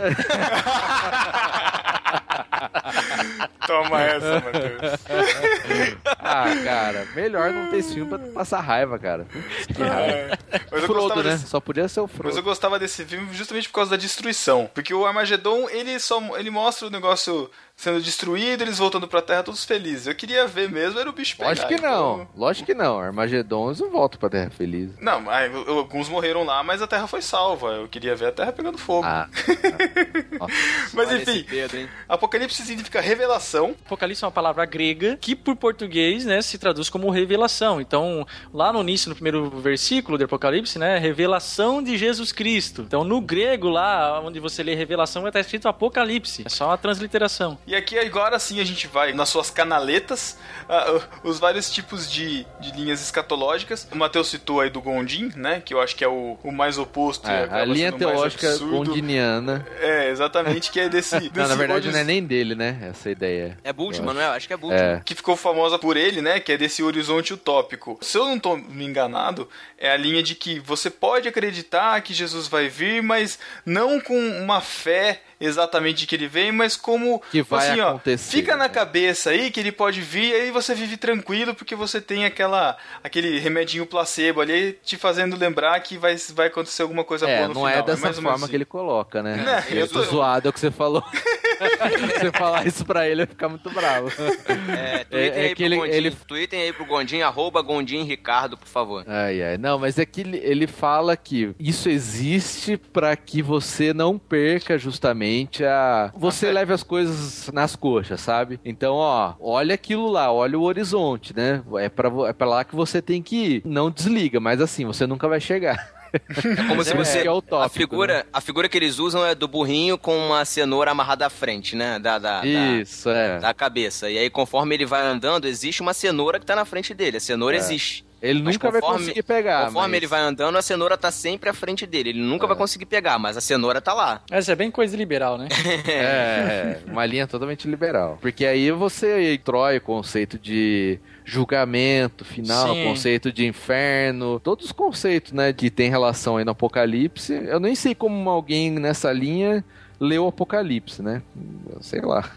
Toma essa, Matheus. Ah, cara, melhor não ter esse filme pra passar raiva, cara. Que raiva. É. Mas eu Frodo, gostava né? desse- Só podia ser o Mas Frodo. eu gostava desse filme justamente por causa da destruição. Porque o Armagedon, ele só ele mostra o negócio sendo destruído, eles voltando pra Terra todos felizes. Eu queria ver mesmo, era o bicho pegar. Lógico que então- não. Lógico que não. Armagedon eles não voltam pra Terra Feliz. Não, mas alguns morreram lá, mas a Terra foi salva. Eu queria ver a Terra pegando fogo. Ah. *laughs* Nossa. mas enfim, Pedro? Apocalipse significa revelação. Apocalipse é uma palavra grega que, por português, né, se traduz como revelação. Então, lá no início, no primeiro versículo do Apocalipse, né, revelação de Jesus Cristo. Então, no grego, lá onde você lê revelação, vai estar escrito Apocalipse. É só uma transliteração. E aqui agora sim a gente vai nas suas canaletas, ah, os vários tipos de, de linhas escatológicas. O Matheus citou aí do Gondim, né? Que eu acho que é o, o mais oposto. e É, acaba a linha sendo o mais teológica absurdo. gondiniana. É, exatamente, que é desse. *laughs* desse Não, na verdade não é nem dele, né? Essa ideia. É Bultmann, Eu não é? Acho que é Bultmann. É. que ficou famosa por ele, né? Que é desse horizonte utópico. Se eu não tô me enganado, é a linha de que você pode acreditar que Jesus vai vir, mas não com uma fé exatamente que ele vem, mas como Que vai assim, ó, acontecer, fica na né? cabeça aí que ele pode vir, e aí você vive tranquilo porque você tem aquela aquele remedinho placebo ali te fazendo lembrar que vai, vai acontecer alguma coisa É, boa no não final. é dessa menos forma que ele coloca, né? Né, eu tô- zoado é o que você falou. *laughs* você falar isso pra ele, ele vai ficar muito bravo. É, tweetem É- é aí pro ele- Gondim. ele- Tweetem aí pro Gondim, arroba Gondim Ricardo, por favor. Ai, ai. Não, mas é que ele, ele fala que isso existe pra que você não perca justamente a. Você leve as coisas nas coxas, sabe? Então, ó, olha aquilo lá, olha o horizonte, né? É pra, é pra lá que você tem que ir. Não desliga, mas assim, você nunca vai chegar. É como se É, você. que é o a, tópico, figura, a figura que eles usam é do burrinho com uma cenoura amarrada à frente, né? Da, da, da- Isso, é. da cabeça. E aí, conforme ele vai andando, existe uma cenoura que tá na frente dele. A cenoura É. existe. Ele Mas nunca vai conforme- conseguir pegar. Conforme mas- ele vai andando, a cenoura tá sempre à frente dele. Ele nunca vai conseguir pegar, mas a cenoura tá lá. Essa é bem coisa liberal, né? *laughs* É, uma linha totalmente liberal. Porque aí você intrói o conceito de julgamento final, Sim. conceito de inferno, todos os conceitos, né, que tem relação aí no Apocalipse. Eu nem sei como alguém nessa linha leu o Apocalipse, né? Sei lá.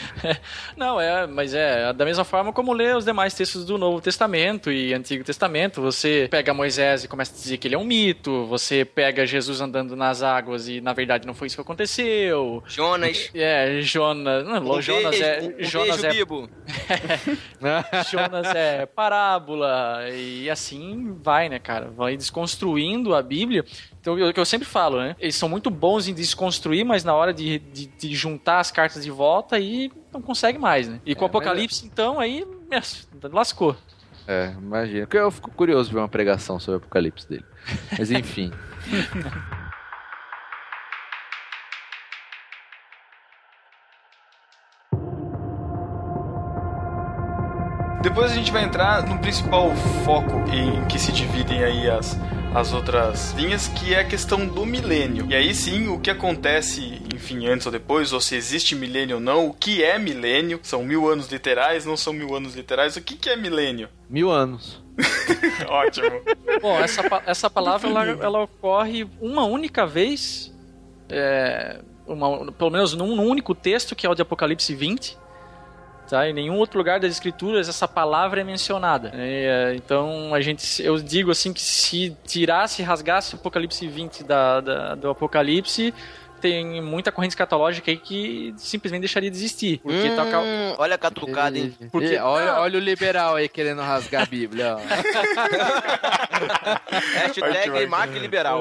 *laughs* Não, é, mas é da mesma forma como lê os demais textos do Novo Testamento e Antigo Testamento. Você pega Moisés e começa a dizer que ele é um mito, você pega Jesus andando nas águas e na verdade não foi isso que aconteceu. Jonas. É, Jonas. Não, Um Jonas beijo, é. um Jonas beijo, é Bibo. *laughs* Jonas é parábola e assim vai, né, cara? Vai desconstruindo a Bíblia. Então, é o que eu sempre falo, né? Eles são muito bons em desconstruir, mas na hora de, de, de juntar as cartas de volta, aí não consegue mais, né? E com o É, mas Apocalipse, então, aí é, lascou. É, imagina. Porque Eu fico curioso de ver uma pregação sobre o Apocalipse dele. Mas enfim. *laughs* Depois a gente vai entrar no principal foco em que se dividem aí as, as outras linhas, que é a questão do milênio. E aí sim, o que acontece, enfim, antes ou depois, ou se existe milênio ou não, o que é milênio? São mil anos literais, não são mil anos literais, o que, que é milênio? Mil anos. *laughs* Ótimo. Bom, essa, essa palavra ela, ela ocorre uma única vez, é, uma- pelo menos num, num único texto, que é o de Apocalipse 20. Tá? Em nenhum outro lugar das escrituras essa palavra é mencionada. É, então a gente, eu digo assim que se tirasse, rasgasse o Apocalipse 20 da, da- do Apocalipse, tem muita corrente escatológica aí que simplesmente deixaria de existir. Porque tá Hum, olha a catucada, hein? Porque- E olha, olha o liberal aí querendo rasgar a Bíblia. *laughs* Hashtag. Mac Liberal.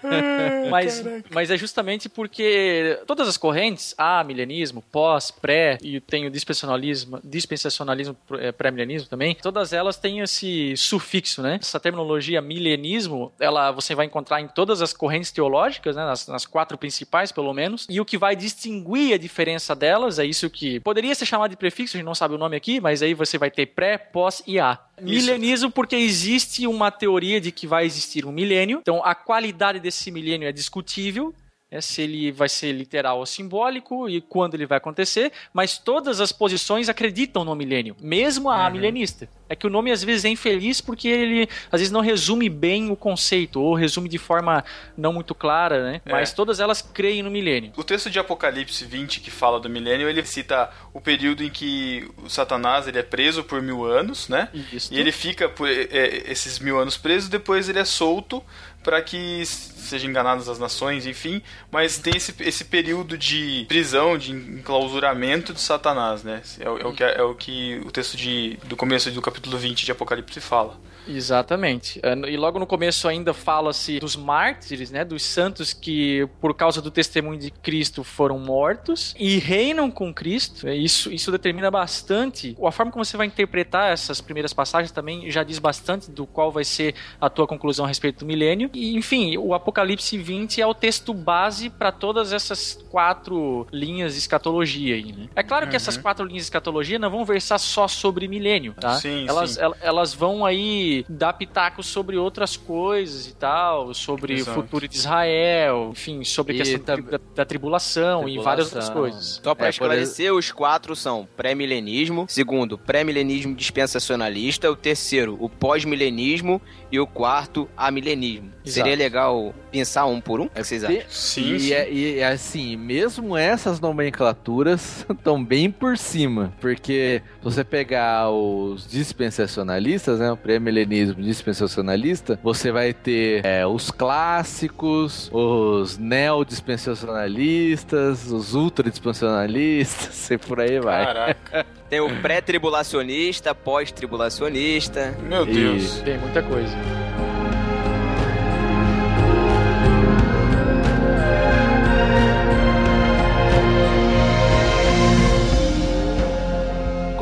*laughs* mas, mas é justamente porque todas as correntes, a milenismo, pós, pré, e tem o dispensacionalismo, dispensacionalismo é, pré-milenismo também, todas elas têm esse sufixo, né? Essa terminologia milenismo, ela você vai encontrar em todas as correntes teológicas, né? Nas, nas quatro principais, pelo menos, e o que vai distinguir a diferença delas é isso que poderia ser chamado de prefixo, a gente não sabe o nome aqui, mas aí você vai ter pré, pós e a. Milenismo porque existe uma teoria de que vai existir um milênio, então a qualidade desse milênio é discutível, né, se ele vai ser literal ou simbólico e quando ele vai acontecer, mas todas as posições acreditam no milênio, mesmo a milenista. É que o nome às vezes é infeliz porque ele às vezes não resume bem o conceito, ou resume de forma não muito clara, né? É. Mas todas elas creem no milênio. O texto de Apocalipse 20 que fala do milênio, ele cita o período em que o Satanás ele é preso por mil anos, né? Isso. E ele fica por é, é, esses mil anos preso, depois ele é solto para que sejam enganadas as nações, enfim. Mas tem esse, esse período de prisão, de enclausuramento de Satanás, né? É, é o, que, é o que o texto de, do começo do capítulo 20 de Apocalipse fala. Exatamente. É, E logo no começo ainda fala-se dos mártires, né? Dos santos que, por causa do testemunho de Cristo, foram mortos e reinam com Cristo. É, Isso, isso determina bastante. A forma como você vai interpretar essas primeiras passagens também já diz bastante do qual vai ser a tua conclusão a respeito do milênio. E, enfim, o Apocalipse 20 é o texto base para todas essas quatro linhas de escatologia aí, né? É claro que essas quatro linhas de escatologia não vão versar só sobre milênio, tá? Sim, elas, sim. el- elas vão aí dar pitacos sobre outras coisas e tal, sobre Exato. o futuro de Israel, enfim, sobre a questão da, da tribulação, e várias outras Tribulação. coisas. Só pra É, por esclarecer, os quatro são pré-milenismo, segundo, pré-milenismo dispensacionalista, o terceiro, o pós-milenismo e o quarto, amilenismo. Exato. Seria legal pensar um por um? O que vocês acham? Sim, e, sim. é- e é assim, mesmo essas nomenclaturas *laughs* estão bem por cima. Porque se você pegar os dispensacionalistas, né? O pré-milenismo dispensacionalista, você vai ter é, os clássicos, os neo-dispensacionalistas, os ultra-dispensacionalistas, *laughs* e por aí vai. Caraca, Tem o pré-tribulacionista, pós-tribulacionista. meu Deus. Tem muita coisa.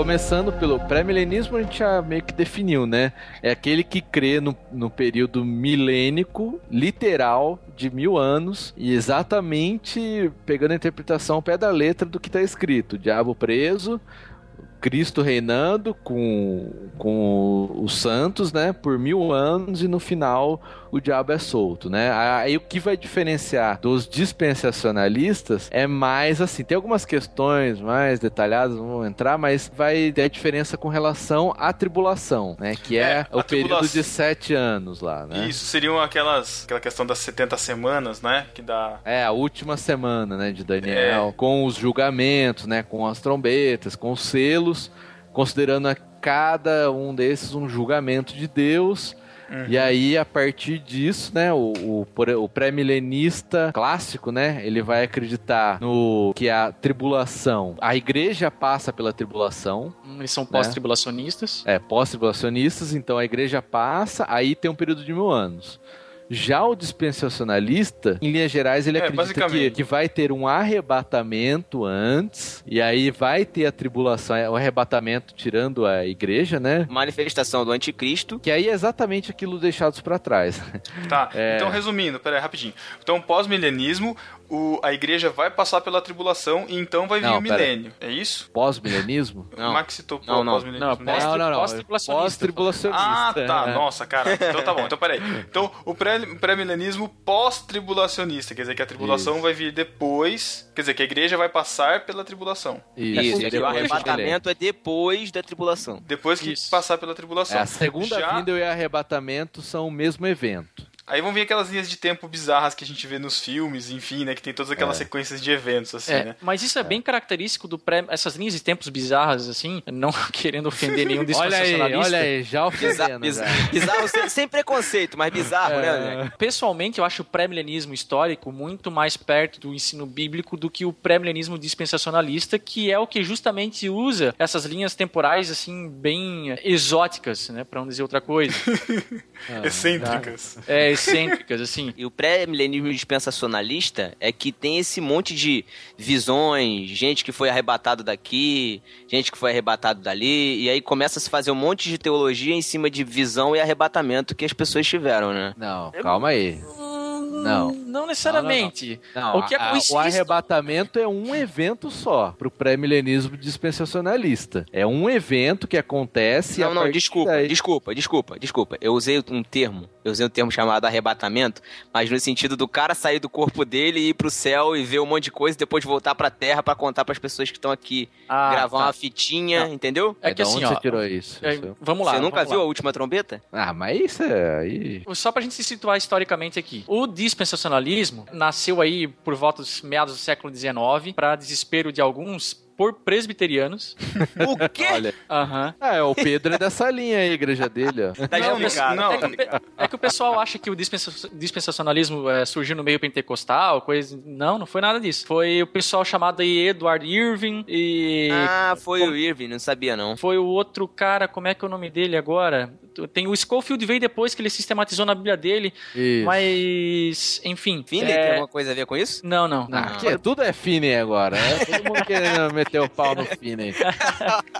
Começando pelo pré-milenismo, a gente já meio que definiu, né? É aquele que crê no, no período milênico, literal, de mil anos, e exatamente pegando a interpretação ao pé da letra do que está escrito: diabo preso, Cristo reinando com, com os santos, né, por mil anos e no final o diabo é solto, né? Aí o que vai diferenciar dos dispensacionalistas é mais assim, tem algumas questões mais detalhadas, não vou entrar, mas vai ter a diferença com relação à tribulação, né, que é, É, o período de sete anos lá, né? Isso, seriam aquelas, aquela questão das 70 semanas, né? Que dá. É, a última semana, né, de Daniel, É. com os julgamentos, né, com as trombetas, com os selos, considerando a cada um desses um julgamento de Deus. E aí, a partir disso, né, o, o, o pré-milenista clássico, né, ele vai acreditar no que a tribulação, a igreja passa pela tribulação, Eles são pós-tribulacionistas. é, pós-tribulacionistas, então a igreja passa, aí tem um período de mil anos. Já o dispensacionalista, em linhas gerais, ele É, acredita que, que vai ter um arrebatamento antes, e aí vai ter a tribulação, é, o arrebatamento tirando a igreja, né? Manifestação do anticristo. Que aí é exatamente aquilo deixados pra trás. Tá, *laughs* É. então resumindo, peraí, rapidinho. Então, pós-milenismo, o- a igreja vai passar pela tribulação e então vai vir Não, o milênio. É isso? Pós-milenismo? *laughs* O Max citou Não, não. pós-milenismo. Não, né? pós- Não, não, não. pós-tribulacionista. Pós-tribulacionista. Ah, tá. É. Nossa, cara. Então tá bom. Então peraí. Então, o pré- pré-milenismo pós-tribulacionista. Quer dizer que a tribulação Isso. vai vir depois. Quer dizer que a igreja vai passar pela tribulação. Isso, Isso, e e o arrebatamento é depois da tribulação. Depois que Isso. passar pela É, tribulação. a segunda Já- vinda e o arrebatamento são o mesmo evento. Aí vão vir aquelas linhas de tempo bizarras que a gente vê nos filmes, enfim, né? Que tem todas aquelas É. sequências de eventos, assim, É, né? mas isso é, bem característico do pré. Essas linhas de tempos bizarras, assim, não *laughs* querendo ofender nenhum Olha aí, dispensacionalista. olha aí, já ofendendo. já. bizarro, bizarro sem, sem preconceito, mas bizarro, né? É. Pessoalmente, eu acho o pré-milenismo histórico muito mais perto do ensino bíblico do que o pré-milenismo dispensacionalista, que é o que justamente usa essas linhas temporais, assim, bem exóticas, né? Pra não dizer outra coisa. *laughs* Excêntricas. É, excêntricas, assim. E o pré-milenismo dispensacionalista é que tem esse monte de visões, gente que foi arrebatado daqui, gente que foi arrebatado dali, e aí começa a se fazer um monte de teologia em cima de visão e arrebatamento que as pessoas tiveram, né? Não, calma aí. Não. não necessariamente. Não, O que a- a- isso- o arrebatamento é um evento só pro pré-milenismo dispensacionalista. É um evento que acontece e a Não, não, desculpa, daí- desculpa, desculpa, desculpa. Eu usei um termo, eu usei um termo chamado arrebatamento, mas no sentido do cara sair do corpo dele e ir pro céu e ver um monte de coisa e depois voltar pra terra pra contar pras pessoas que estão aqui, Ah, gravar tá. uma fitinha, entendeu? É que da assim, onde ó, você tirou isso? é, Isso- vamos lá. Você nunca viu lá. a última trombeta? Ah, mas isso é aí. Só pra gente se situar historicamente aqui. O dispensacionalismo nasceu aí por volta dos meados do século XIX, para desespero de alguns, por presbiterianos. *laughs* O quê? Olha, Aham. é, o Pedro é dessa linha aí, a igreja dele, ó. Tá Não, explicado. não, É que, é que o pessoal acha que o dispensa- dispensacionalismo é, surgiu no meio pentecostal, coisa. Não, não foi nada disso. Foi o pessoal chamado aí Edward Irving e. Ah, foi o Irving, não sabia não. Foi o outro cara, como é que é o nome dele agora? Tem o Schofield veio depois que ele sistematizou na Bíblia dele, Isso. mas enfim. Finney é, tem alguma coisa a ver com isso? Não, não. não. Ah, que, tudo é Finney agora. É todo mundo querendo meter o pau no Finney.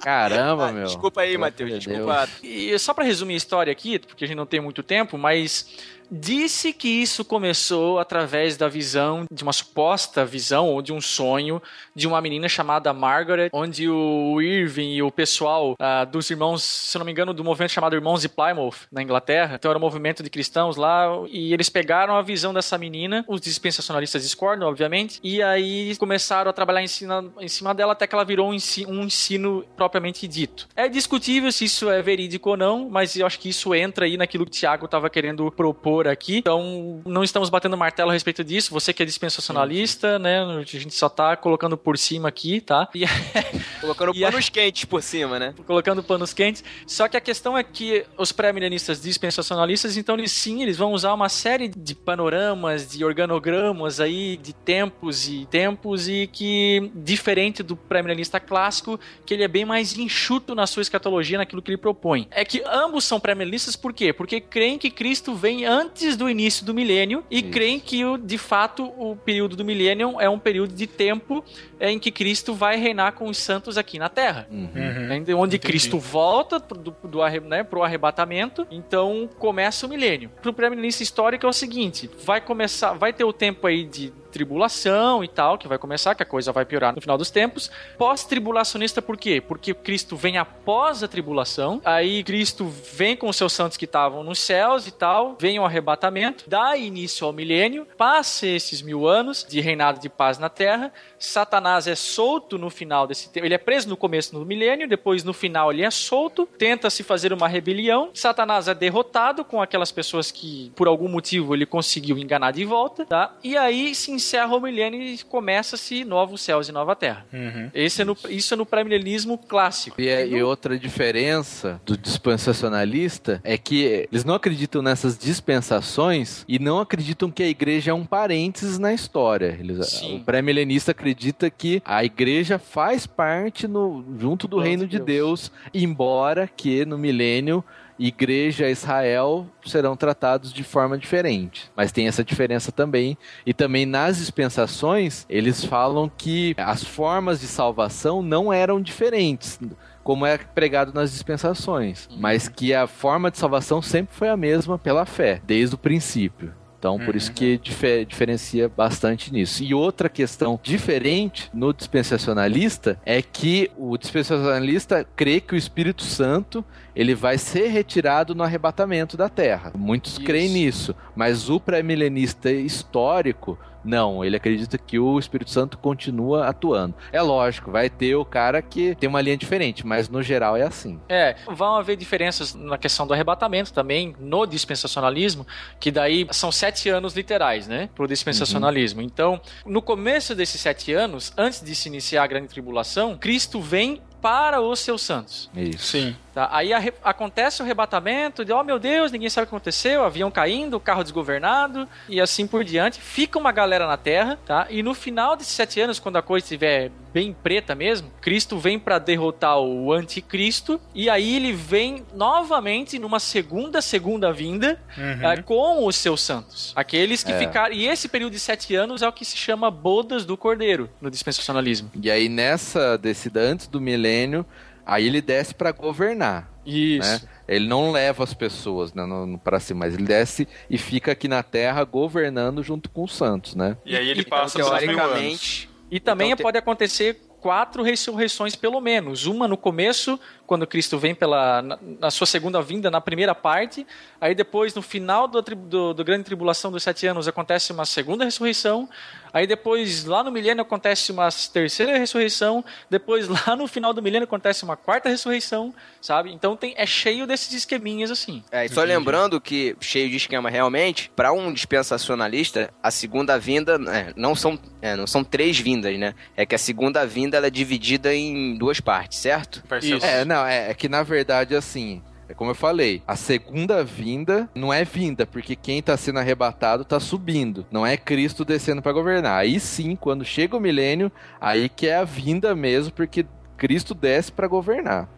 Caramba, meu. Desculpa aí, Matheus, desculpa. E só pra resumir a história aqui, porque a gente não tem muito tempo, mas disse que isso começou através da visão, de uma suposta visão ou de um sonho de uma menina chamada Margaret, onde o Irving e o pessoal ah, dos irmãos, se não me engano, do movimento chamado Irmãos de Plymouth, na Inglaterra, então era um movimento de cristãos lá, e eles pegaram a visão dessa menina, os dispensacionalistas discordam, obviamente, e aí começaram a trabalhar em cima, em cima dela até que ela virou um ensi- um ensino propriamente dito. É discutível se isso é verídico ou não, mas eu acho que isso entra aí naquilo que o Thiago estava querendo propor aqui. Então, não estamos batendo martelo a respeito disso. Você que é dispensacionalista, né? A gente só tá colocando por cima aqui, tá? E *laughs* Colocando *laughs* E a- panos quentes por cima, né? colocando panos quentes. Só que a questão é que os pré-milenistas dispensacionalistas, então eles sim, eles vão usar uma série de panoramas, de organogramas aí, de tempos e tempos, e que, diferente do pré-milenista clássico, que ele é bem mais enxuto na sua escatologia, naquilo que ele propõe. É que ambos são pré-milenistas, por quê? Porque creem que Cristo vem antes do início do milênio e Isso. creem que, o- de fato, o período do milênio é um período de tempo é, em que Cristo vai reinar com os santos aqui na Terra. Uhum. Uhum. Onde Entendi. Cristo volta pro, do, do arre- né, pro arrebatamento, então começa o milênio. Pro pré-milênio histórico é o seguinte: vai começar, vai ter o tempo aí de tribulação e tal, que vai começar, que a coisa vai piorar no final dos tempos. Pós-tribulacionista por quê? Porque Cristo vem após a tribulação, aí Cristo vem com os seus santos que estavam nos céus e tal, vem o arrebatamento, dá início ao milênio, passa esses mil anos de reinado de paz na terra, Satanás é solto no final desse tempo, ele é preso no começo do milênio, depois no final ele é solto, tenta se fazer uma rebelião, Satanás é derrotado com aquelas pessoas que por algum motivo ele conseguiu enganar de volta, tá? E aí se encerra o milênio e começa-se novos céus e nova terra. Uhum. Esse é no, isso é no pré-milenismo clássico. E, é- e outra diferença do dispensacionalista é que eles não acreditam nessas dispensações e não acreditam que a igreja é um parênteses na história. Eles, Sim. o pré-milenista acredita que a igreja faz parte no, junto do reino de de Deus, embora que no milênio igreja e Israel serão tratados de forma diferente. Mas tem essa diferença também. E também nas dispensações, eles falam que as formas de salvação não eram diferentes. Como é pregado nas dispensações, mas que a forma de salvação sempre foi a mesma pela fé, desde o princípio. Então, por isso que dife- diferencia bastante nisso. E outra questão diferente no dispensacionalista é que o dispensacionalista crê que o Espírito Santo ele vai ser retirado no arrebatamento da terra. Muitos Isso. creem nisso, mas o pré-milenista histórico não, ele acredita que o Espírito Santo continua atuando. É lógico, vai ter o cara que tem uma linha diferente, mas no geral é assim. É, vão haver diferenças na questão do arrebatamento também, no dispensacionalismo, que daí são sete anos literais, né, pro dispensacionalismo. Então, no começo desses sete anos, antes de se iniciar a grande tribulação, Cristo vem para os seus santos. Isso. Sim. Tá? Aí arre- acontece o arrebatamento, de oh meu Deus, ninguém sabe o que aconteceu, avião caindo, carro desgovernado e assim por diante. Fica uma galera na Terra, tá? E no final desses sete anos, quando a coisa estiver bem preta mesmo, Cristo vem para derrotar o anticristo e aí ele vem novamente numa segunda, segunda vinda Uhum. é, com os seus santos. Aqueles que É. ficaram. E esse período de sete anos é o que se chama bodas do cordeiro no dispensacionalismo. E aí nessa descida antes do milênio, aí ele desce para governar. Isso. né? Ele não leva as pessoas né, pra cima, mas ele desce e fica aqui na Terra governando junto com os santos, né? E aí ele Então, passa anos. teoricamente, E também Então, te- pode acontecer quatro ressurreições pelo menos. Uma no começo, quando Cristo vem pela na, na sua segunda vinda, na primeira parte. Aí depois, no final do, do, do grande tribulação dos sete anos, acontece uma segunda ressurreição. Aí depois, lá no milênio, acontece uma terceira ressurreição. Depois, *laughs* lá no final do milênio, acontece uma quarta ressurreição, sabe? Então tem, é cheio desses esqueminhas assim. É, e só lembrando que, cheio de esquema realmente, para um dispensacionalista, a segunda vinda é, não, são, é, não são três vindas, né? É que a segunda vinda ela é dividida em duas partes, certo? Parcelos. É, não, é, é que na verdade, assim, é como eu falei, a segunda vinda não é vinda, porque quem tá sendo arrebatado tá subindo, não é Cristo descendo pra governar. Aí sim, quando chega o milênio, aí que é a vinda mesmo, porque Cristo desce pra governar.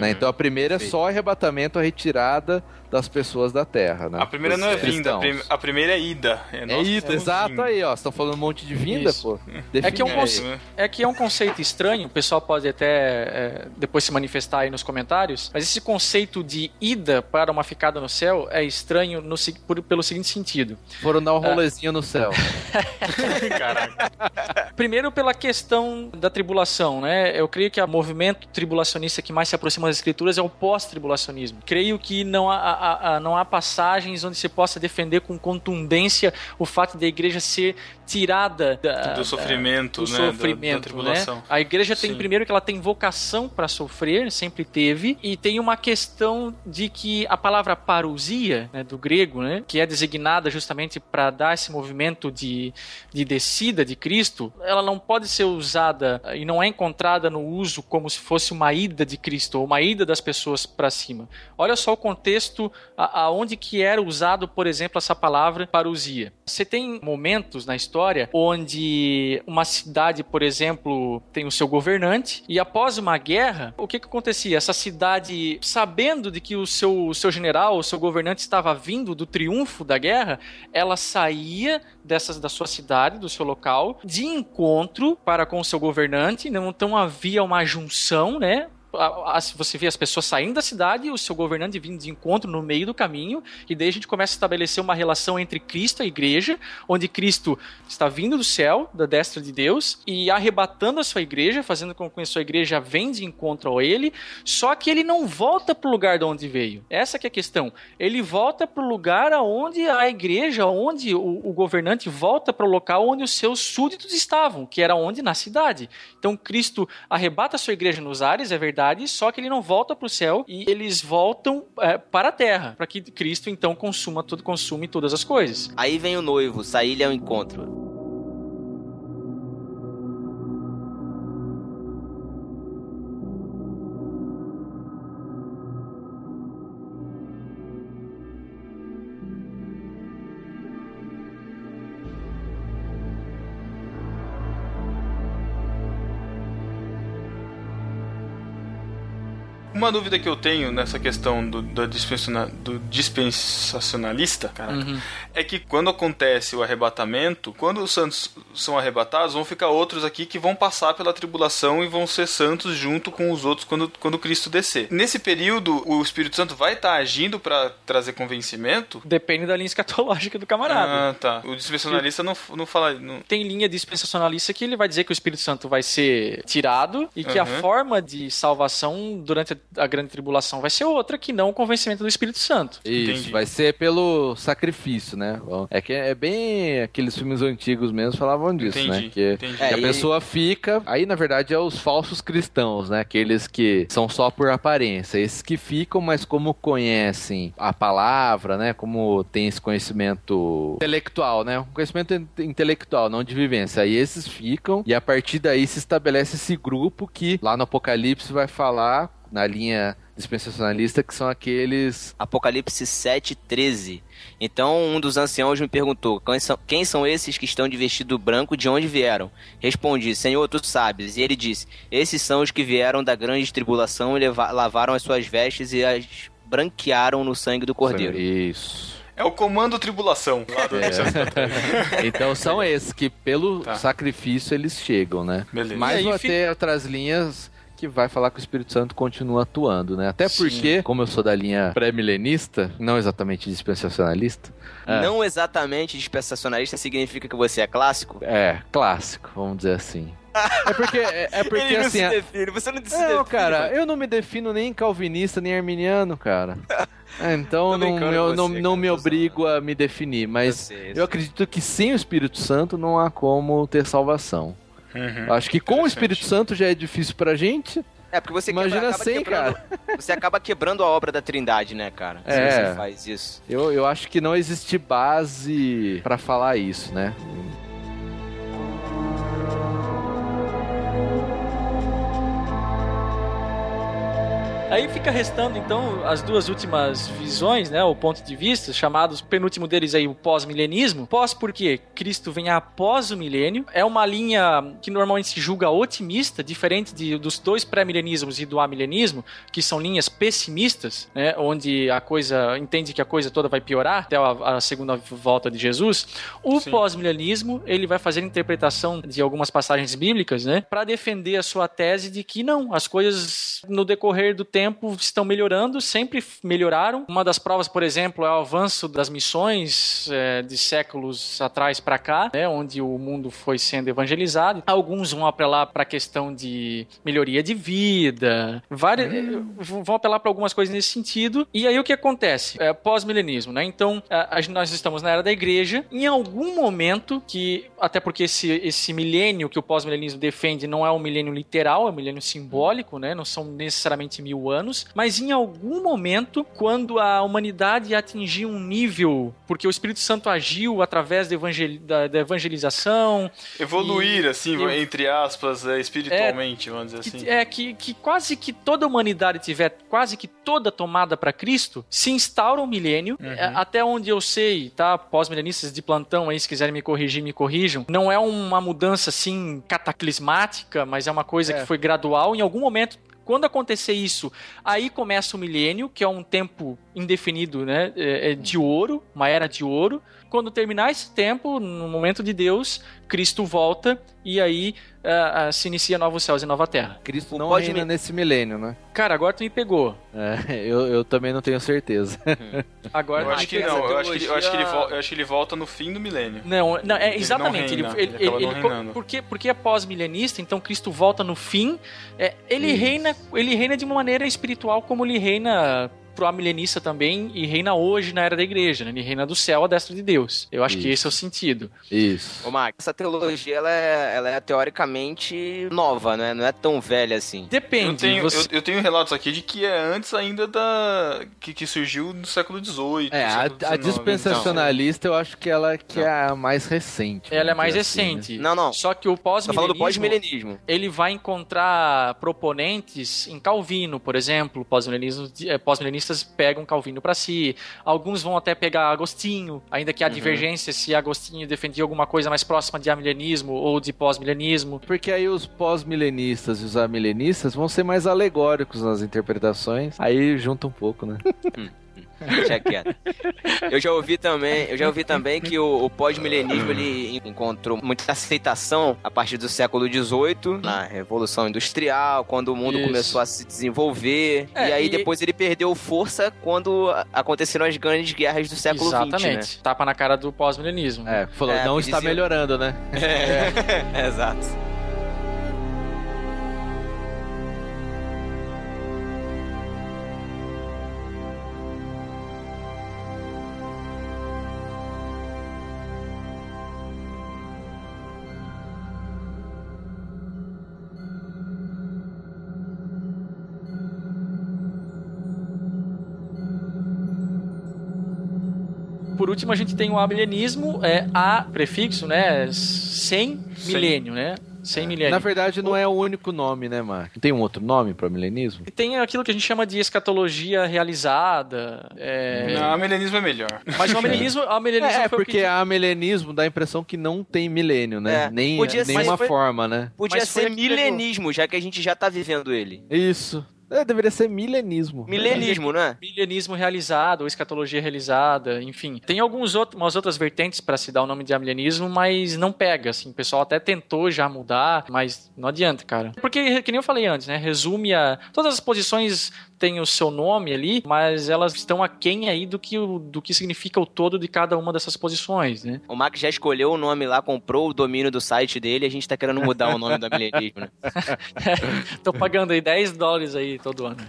né? Então a primeira é só arrebatamento, a retirada das pessoas da terra, né? A primeira não é vinda, a, primeira é ida. É nós isso, somos exato vinda. aí, ó. Você tá falando um monte de vinda, Isso. pô. É que é um conce- né? É que é um conceito estranho, o pessoal pode até é, depois se manifestar aí nos comentários, mas esse conceito de ida para uma ficada no céu é estranho no por- pelo seguinte sentido. Foram dar um rolezinho no céu. *laughs* Caraca. Primeiro pela questão da tribulação, né? Eu creio que o movimento tribulacionista que mais se aproxima das escrituras é o pós-tribulacionismo. Creio que não há, não há passagens onde se possa defender com contundência o fato da igreja ser tirada da- Do sofrimento, do né? da- sofrimento, da, tribulação. né? A igreja tem Sim. primeiro que ela tem vocação para sofrer, sempre teve, e tem uma questão de que a palavra parousia, né, do grego, né, que é designada justamente para dar esse movimento de, de descida de Cristo, ela não pode ser usada e não é encontrada no uso como se fosse uma ida de Cristo ou uma ida das pessoas para cima. Olha só o contexto aonde que era usado, por exemplo, essa palavra parousia. Você tem momentos na história onde uma cidade, por exemplo, tem o seu governante e após uma guerra, o que que acontecia? Essa cidade, sabendo de que o seu, o seu general, o seu governante estava vindo do triunfo da guerra, ela saía dessas da sua cidade, do seu local, de encontro para com o seu governante, então havia uma junção, né? A- você vê as pessoas saindo da cidade o seu governante vindo de encontro no meio do caminho, e daí a gente começa a estabelecer uma relação entre Cristo e a igreja, onde Cristo está vindo do céu, da destra de Deus, e arrebatando a sua igreja, fazendo com que a sua igreja venha de encontro a ele, só que ele não volta para o lugar de onde veio. Essa é a questão. Ele volta para o lugar aonde a igreja, onde o, o governante volta para o local onde os seus súditos estavam, que era onde? Na cidade. Então Cristo arrebata a sua igreja nos ares, é verdade, só que ele não volta para o céu e eles voltam é, para a terra, para que Cristo então consuma tudo, consume todas as coisas. Aí vem o noivo, sair-lhe ao encontro. Uma dúvida que eu tenho nessa questão do, do, do dispensacionalista, caraca, Uhum. é que quando acontece o arrebatamento, quando os santos são arrebatados, vão ficar outros aqui que vão passar pela tribulação e vão ser santos junto com os outros quando, quando Cristo descer. Nesse período, o Espírito Santo vai estar agindo para trazer convencimento? Depende da linha escatológica do camarada. Ah, tá. O dispensacionalista não, não fala. Não... Tem linha dispensacionalista que ele vai dizer que o Espírito Santo vai ser tirado e que a Uhum. forma de salvação durante a a grande tribulação vai ser outra que não o convencimento do Espírito Santo. Isso, Entendi. vai ser pelo sacrifício, né? É que é bem aqueles filmes antigos mesmo falavam disso, Entendi, né? Que, entendi. que É, a e- pessoa fica. Aí, na verdade, é os falsos cristãos, né? Aqueles que são só por aparência. Esses que ficam, mas como conhecem a palavra, né? Como tem esse conhecimento intelectual, né? Um conhecimento in- intelectual, não de vivência. Aí esses ficam, e a partir daí se estabelece esse grupo que lá no Apocalipse vai falar na linha dispensacionalista que são aqueles Apocalipse 7, 13. Então um dos anciãos me perguntou: quem são, quem são esses que estão de vestido branco, de onde vieram? Respondi: Senhor, tu sabes. E ele disse: Esses são os que vieram da grande tribulação e lavaram as suas vestes e as branquearam no sangue do cordeiro. Isso. É o comando tribulação. Lá *laughs* do Então são esses que pelo Tá. sacrifício eles chegam, né? Beleza. Mas vão ter outras linhas que vai falar que o Espírito Santo continua atuando, né? Até Sim. porque, como eu sou da linha pré-milenista, não exatamente dispensacionalista, É. Não exatamente dispensacionalista significa que você é clássico. é clássico, vamos dizer assim. *laughs* É porque, é, é porque Ele não assim. se define, você não se Não, define. cara, eu não me defino nem calvinista, nem arminiano, cara. *laughs* Então não, eu não, você, não cara, me obrigo a me definir, mas sei, eu eu sei. acredito que sem o Espírito Santo não há como ter salvação. Uhum. Acho que com o. Espírito Santo já é difícil pra gente. É, porque você Imagina quebra, acaba sem, quebrando, *laughs* Você acaba quebrando a obra da Trindade, né, cara? É. Se você faz isso. Eu, eu acho que não existe base pra falar isso, né? Aí fica restando, então, as duas últimas visões, né? O ponto de vista, chamados, penúltimo deles aí, o pós-milenismo. Pós porque Cristo vem após o milênio. É uma linha que normalmente se julga otimista, diferente de, dos dois pré-milenismos e do amilenismo, que são linhas pessimistas, né? Onde a coisa, entende que a coisa toda vai piorar até a, a segunda volta de Jesus. O pós-milenismo, ele vai fazer interpretação de algumas passagens bíblicas, né? Para defender a sua tese de que não, as coisas no decorrer do tempo estão melhorando, sempre melhoraram. Uma das provas, por exemplo, é o avanço das missões é, de séculos atrás para cá, né? Onde o mundo foi sendo evangelizado. Alguns vão apelar para a questão de melhoria de vida, várias, eh, vão apelar para algumas coisas nesse sentido. E aí o que acontece? É, Pós-milenismo, né? Então, a- a- nós estamos na era da igreja. Em algum momento, que até porque esse, esse milênio que o pós-milenismo defende não é um milênio literal, é um milênio simbólico, né? Não são necessariamente mil anos, mas em algum momento, quando a humanidade atingir um nível, porque o Espírito Santo agiu através da, evangel- da- da evangelização, Evoluir, E- assim, e- entre aspas, é, espiritualmente, vamos dizer que, assim. é que, que quase que toda a humanidade tiver quase que toda tomada para Cristo, se instaura um milênio, é, até onde eu sei, tá? Pós-milenistas de plantão aí, se quiserem me corrigir, me corrijam. Não é uma mudança assim cataclismática, mas é uma coisa É. que foi gradual. Em algum momento quando acontecer isso, aí começa o milênio, que é um tempo indefinido, né? É, é de ouro, uma era de ouro. Quando terminar esse tempo, no momento de Deus, Cristo volta e aí ah, ah, se inicia novos céus e nova terra. Cristo não pode reina me- nesse milênio, né? Cara, agora tu me pegou. É, eu, eu também não tenho certeza. *laughs* Agora Eu tu acho me que pegou. não, eu acho que, ele- eu acho que ele eu acho que ele volta no fim do milênio. Não, não, é Ele exatamente. não Ele, reina, ele, ele ele- não ele- reinando. porque, porque é pós-milenista, então Cristo volta no fim. é, ele Isso. reina, ele reina de uma maneira espiritual como ele reina pro amilenista também e reina hoje na era da igreja, né? Ele reina do céu à destra de Deus. Eu acho que Isso. esse é o sentido. Isso. Ô, Max, essa teologia, ela é, ela é teoricamente nova, né? Não é tão velha assim. Depende. Eu tenho, você- eu, eu tenho relatos aqui de que é antes ainda da. que, que surgiu no século XVIII. É, a, século a XIX, dispensacionalista eu acho que ela que é a mais recente. Ela é mais assim, né? recente. Não, não. Só que o do pós-milenismo... pós-milenismo. ele vai encontrar proponentes em Calvino, por exemplo. Pós-milenismo- eh, Pegam Calvino para si. Alguns vão até pegar Agostinho, ainda que há divergência se Agostinho defendia alguma coisa mais próxima de amilenismo ou de pós-milenismo. Porque aí os pós-milenistas e os amilenistas vão ser mais alegóricos nas interpretações. Aí junta um pouco, né? Deixa quieto. Eu já ouvi também, eu já ouvi também que o, o pós-milenismo ele encontrou muita aceitação a partir do século XVIII, na Revolução Industrial, quando o mundo Isso. começou a se desenvolver. É, e aí e- depois ele perdeu força quando aconteceram as grandes guerras do século XX, né? Exatamente. Tapa na cara do pós-milenismo. É, falou, É, não está dizer- melhorando, né? *laughs* É, *laughs* exato. Por último, a gente tem o amilenismo, é a prefixo, né? Sem milênio, né? Sem milênio. Na verdade, não é o único nome, né, Mark? Tem um outro nome para milenismo? E Tem aquilo que a gente chama de escatologia realizada. É... Não, o milenismo é melhor. Mas o amilenismo, o amilenismo *laughs* É, foi o porque que... a milenismo dá a impressão que não tem milênio, né? É, Nem podia ser- nenhuma forma, né? Podia Mas ser milenismo, já que a gente já tá vivendo ele. Isso. É, deveria ser milenismo. Milenismo, né? Milenismo realizado, ou escatologia realizada, enfim. Tem algumas umas outras vertentes para se dar o nome de milenismo, mas não pega, assim. O pessoal até tentou já mudar, mas não adianta, cara. Porque, que nem eu falei antes, né? Resume a. Todas as posições têm o seu nome ali, mas elas estão aquém aí do que, o- do que significa o todo de cada uma dessas posições, né? O Mac já escolheu o nome lá, comprou o domínio do site dele e a gente tá querendo mudar o nome do milenismo, né? *laughs* Tô pagando aí 10 dólares aí todo ano.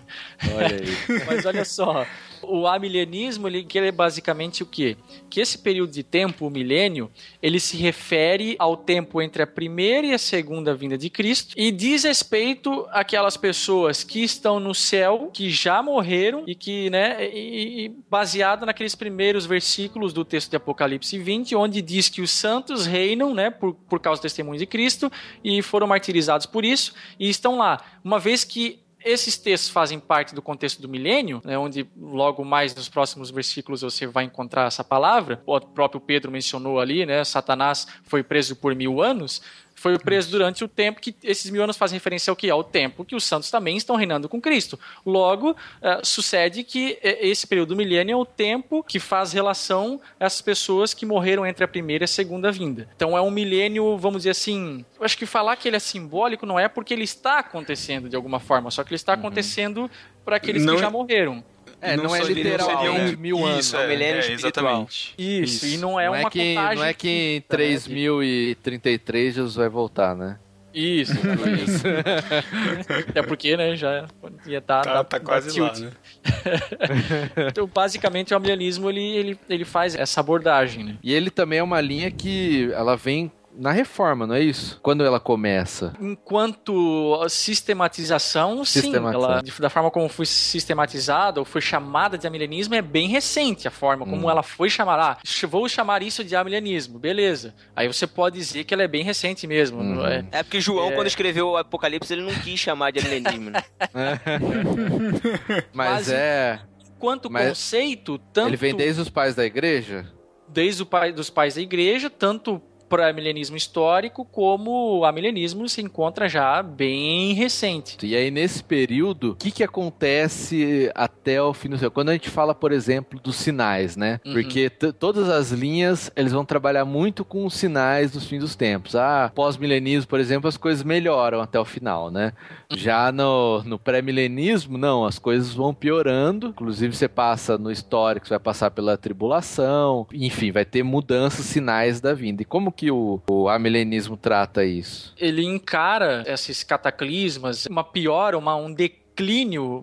Olha aí. *laughs* Mas olha só, o amilenismo ele quer basicamente o quê? Que esse período de tempo, o milênio, ele se refere ao tempo entre a primeira e a segunda vinda de Cristo e diz respeito àquelas pessoas que estão no céu, que já morreram e que, né, e, e baseado naqueles primeiros versículos do texto de Apocalipse 20, onde diz que os santos reinam, né, por, por causa do testemunho de Cristo e foram martirizados por isso e estão lá. Uma vez que esses textos fazem parte do contexto do milênio, né, onde logo mais nos próximos versículos você vai encontrar essa palavra. O próprio Pedro mencionou ali, né, Satanás foi preso por mil anos. Foi preso durante o tempo que esses mil anos fazem referência ao que? Ao tempo que os santos também estão reinando com Cristo. Logo, eh, sucede que eh, esse período do milênio é o tempo que faz relação essas pessoas que morreram entre a primeira e a segunda vinda. Então é um milênio, vamos dizer assim. Eu acho que falar que ele é simbólico não é porque ele está acontecendo de alguma forma, só que ele está acontecendo para aqueles Não que é- já morreram. É, não, é seria- literal, seria né? um- de mil anos. Isso, é um é, milênio é, espiritual. exatamente. Isso, e não é não uma é que, contagem. Não é que em fixa, né, de- 3033 Jesus vai voltar, né? Isso, isso. *laughs* Até porque, né, já ia estar. Tá, tá quase lá, né? *laughs* Então, basicamente, o amilenismo ele, ele, ele faz essa abordagem, né? E ele também é uma linha que ela vem na reforma, não é isso? Quando ela começa. Enquanto sistematização, sim, Sistematização. ela, de- da forma como foi sistematizada ou foi chamada de amilenismo é bem recente a forma como Hum. ela foi chamada. Ah, vou chamar isso de amilenismo, beleza. Aí você pode dizer que ela é bem recente mesmo. Uhum. não é? É porque João, É. quando escreveu o Apocalipse, ele não quis chamar de milenismo, né? *laughs* Mas Quase- é. Quanto Mas conceito, tanto Ele vem desde os pais da igreja? desde o pai dos pais da igreja, tanto para milenismo histórico como o amilenismo se encontra já bem recente. E aí, nesse período, o que, que acontece até o fim do céu? Quando a gente fala, por exemplo, dos sinais, né? Uhum. Porque todas as linhas, eles vão trabalhar muito com os sinais dos fins dos tempos. Ah, pós-milenismo, por exemplo, as coisas melhoram até o final, né? Já no, no pré-milenismo, não, as coisas vão piorando. Inclusive, você passa no histórico, você vai passar pela tribulação. Enfim, vai ter mudanças, sinais da vinda. E como que o, o amilenismo trata isso? Ele encara esses cataclismas, uma piora, uma, um declínio,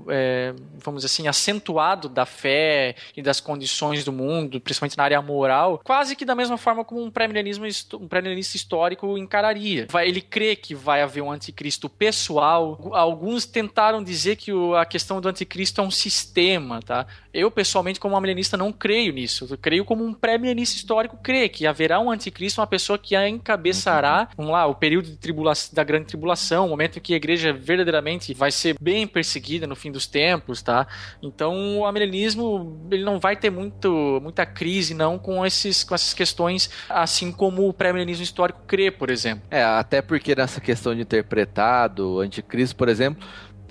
é, vamos dizer assim, acentuado da fé e das condições do mundo, principalmente na área moral, quase que da mesma forma como um pré-milenismo um pré-milenista histórico encararia. Vai- ele crê que vai haver um anticristo pessoal. Alguns tentaram dizer que o- a questão do anticristo é um sistema, tá? Eu, pessoalmente, como um milenista, não creio nisso. Eu creio como um pré-milenista histórico crê que haverá um anticristo, uma pessoa que a encabeçará, vamos lá, o período da grande tribulação, o momento em que a igreja verdadeiramente vai ser bem perseguida no fim dos tempos, tá? Então, o amilenismo, ele não vai ter muito, muita crise, não, com, esses, com essas questões, assim como o pré-milenismo histórico crê, por exemplo. É, até porque nessa questão de interpretado, anticristo, por exemplo,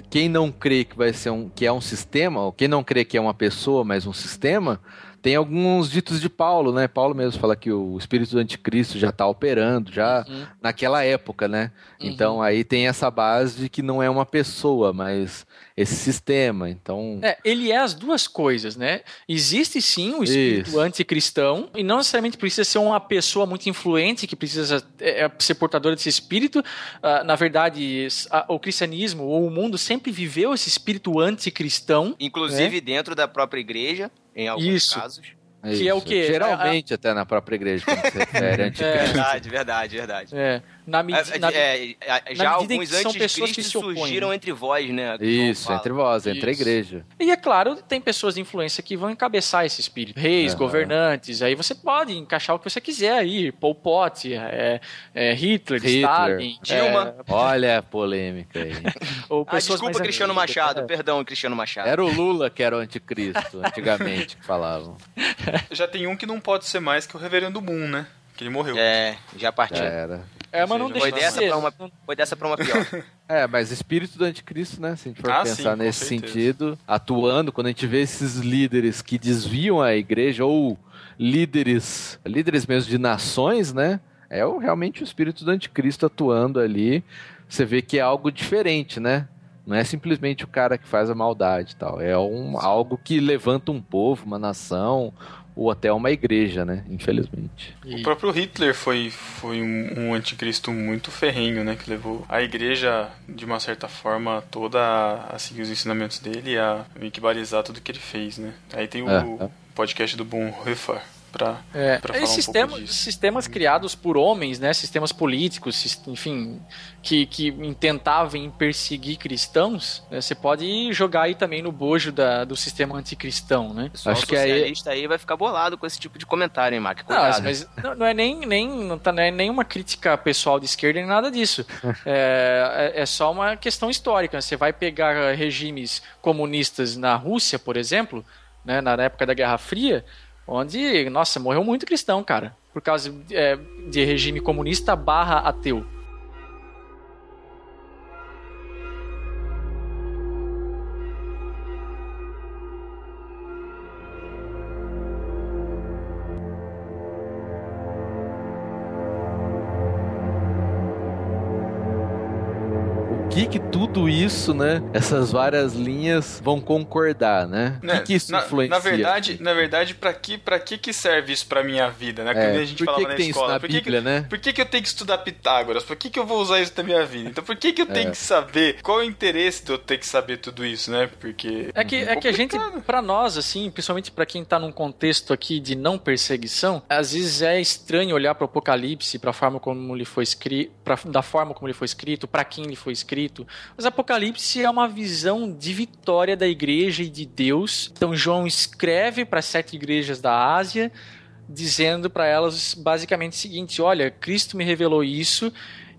quem não crê que vai ser um que é um sistema, ou quem não crê que é uma pessoa, mas um sistema, tem alguns ditos de Paulo, né? Paulo mesmo fala que o espírito do anticristo já está operando, já Uhum. naquela época, né? Uhum. Então aí tem essa base de que não é uma pessoa, mas esse sistema. Então, É, ele é as duas coisas, né? Existe sim o espírito Isso. anticristão, e não necessariamente precisa ser uma pessoa muito influente que precisa é, é, ser portadora desse espírito. Ah, na verdade, o cristianismo ou o mundo sempre viveu esse espírito anticristão. Inclusive dentro da própria igreja, em alguns Isso. casos. que é o quê? Geralmente até na própria igreja, quando se refere a anticristo. É, *laughs* Verdade, verdade, verdade. é, na medida. É, na- é, é, já na medida em alguns que são pessoas que anticristos se opõem, surgiram né? entre vós, né? Isso, entre vós, entre a Isso. igreja. E é claro, tem pessoas de influência que vão encabeçar esse espírito. Reis, Aham. governantes, aí você pode encaixar o que você quiser aí. Pol Pot, é, é, Hitler, Hitler, Stalin, Dilma. é, *laughs* Olha a polêmica aí. ou Ah, desculpa, Cristiano Machado. é. Perdão, Cristiano Machado. Era o Lula que era o anticristo, antigamente, que falavam. *laughs* Já tem um que não pode ser mais que o Reverendo Moon, né? Que ele morreu. É, já partiu. Já era. É, mas não Seja, deixa Foi de dessa ser. pra uma, foi dessa pra uma pior. *laughs* É, mas espírito do anticristo, né? Se a gente for Ah, sim, pensar com nesse certeza. sentido, atuando, quando a gente vê esses líderes que desviam a igreja, ou líderes, líderes mesmo de nações, né? É o, realmente o espírito do anticristo atuando ali. Você vê que é algo diferente, né? Não é simplesmente o cara que faz a maldade e tal. É um, algo que levanta um povo, uma nação, ou até uma igreja, né? Infelizmente. O próprio Hitler foi, foi um, um anticristo muito ferrenho, né? Que levou a igreja, de uma certa forma, toda a, a seguir os ensinamentos dele e a meio que balizar tudo que ele fez, né? Aí tem o É, é. podcast do Bonhoeffer pra, É, pra e falar um sistema- pouco disso. sistemas criados por homens, né? Sistemas políticos, enfim, que, que tentavam perseguir cristãos, né, você pode jogar aí também no bojo da- do sistema anticristão, né? Pessoal Acho que aí- aí vai ficar bolado com esse tipo de comentário, hein, Mac? Não, mas não, não é nem, nem, não tá, não é nenhuma crítica pessoal de esquerda nem nada disso. *laughs* É, é, é só uma questão histórica. Você vai pegar regimes comunistas na Rússia, por exemplo, né, na época da Guerra Fria, onde, nossa, morreu muito cristão, cara, por causa é, de regime comunista barra ateu. Que que tudo isso, né? Essas várias linhas vão concordar, né? O Né, que, que isso na, influencia? na verdade, na verdade, pra que, pra que que serve isso pra minha vida, né? É, Quando a gente por falava que, na que escola, na por que que- Bíblia, né? Por que, que eu tenho que estudar Pitágoras? Por que, que eu vou usar isso na minha vida? Então por que, que eu tenho É. que saber? Qual é o interesse de eu ter que saber tudo isso, né? Porque. É que, é que a gente, pra nós, assim, principalmente pra quem tá num contexto aqui de não perseguição, às vezes é estranho olhar pro Apocalipse, pra forma como ele foi escrito, da forma como ele foi escrito, pra quem ele foi escrito. Mas Apocalipse é uma visão de vitória da igreja e de Deus. Então João escreve para sete igrejas da Ásia, dizendo para elas basicamente o seguinte: olha, Cristo me revelou isso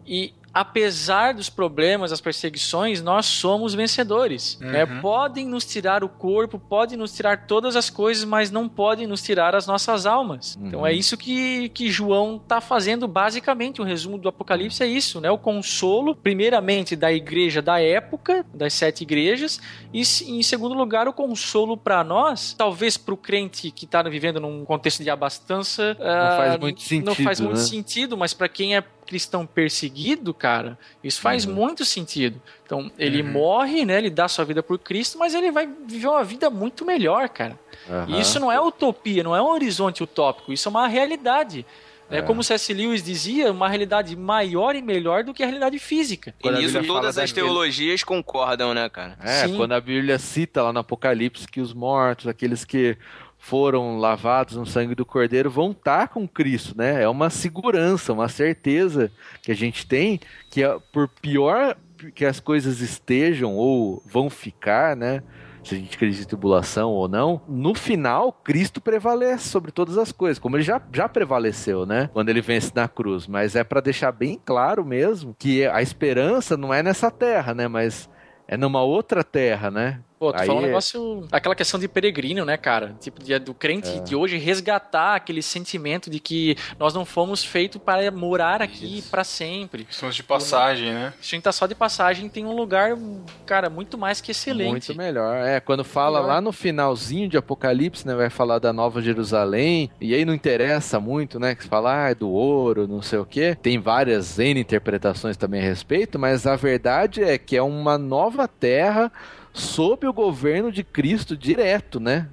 e apesar dos problemas, das perseguições, nós somos vencedores. né? Uhum. Podem nos tirar o corpo, podem nos tirar todas as coisas, mas não podem nos tirar as nossas almas. Uhum. Então é isso que, que João está fazendo basicamente. O resumo do Apocalipse é isso, né? O consolo, primeiramente da igreja da época, das sete igrejas, e em segundo lugar o consolo para nós, talvez para o crente que está vivendo num contexto de abastança, Não faz ah, muito Não sentido, faz muito né? sentido, mas para quem é cristão perseguido, cara, isso faz Uhum. muito sentido. Então, ele Uhum. morre, né? Ele dá sua vida por Cristo, mas ele vai viver uma vida muito melhor, cara. Aham. E isso não é utopia, não é um horizonte utópico, isso é uma realidade. É. É. Como C.S. Lewis dizia, uma realidade maior e melhor do que a realidade física. E Quando nisso todas as teologias concordam, né, cara? É, Sim. quando a Bíblia cita lá no Apocalipse que os mortos, aqueles que foram lavados no sangue do Cordeiro, vão estar com Cristo, né? É uma segurança, uma certeza que a gente tem que é, por pior que as coisas estejam ou vão ficar, né? Se a gente acredita em tribulação ou não, no final, Cristo prevalece sobre todas as coisas, como ele já, já prevaleceu, né? Quando ele vence na cruz. Mas é para deixar bem claro mesmo que a esperança não é nessa terra, né? Mas é numa outra terra, né? Pô, tu Aí falou um é- negócio. Aquela questão de peregrino, né, cara? Tipo, de- do crente É. de hoje resgatar aquele sentimento de que nós não fomos feitos para morar aqui para sempre. Somos de passagem, né? Se a gente tá só de passagem, tem um lugar, cara, muito mais que excelente. Muito melhor. É, quando fala Melhor. lá no finalzinho de Apocalipse, né, vai falar da Nova Jerusalém, e aí não interessa muito, né, que fala ah, é do ouro, não sei o quê. Tem várias N interpretações também a respeito, mas a verdade é que é uma nova terra sob o governo de Cristo direto, né?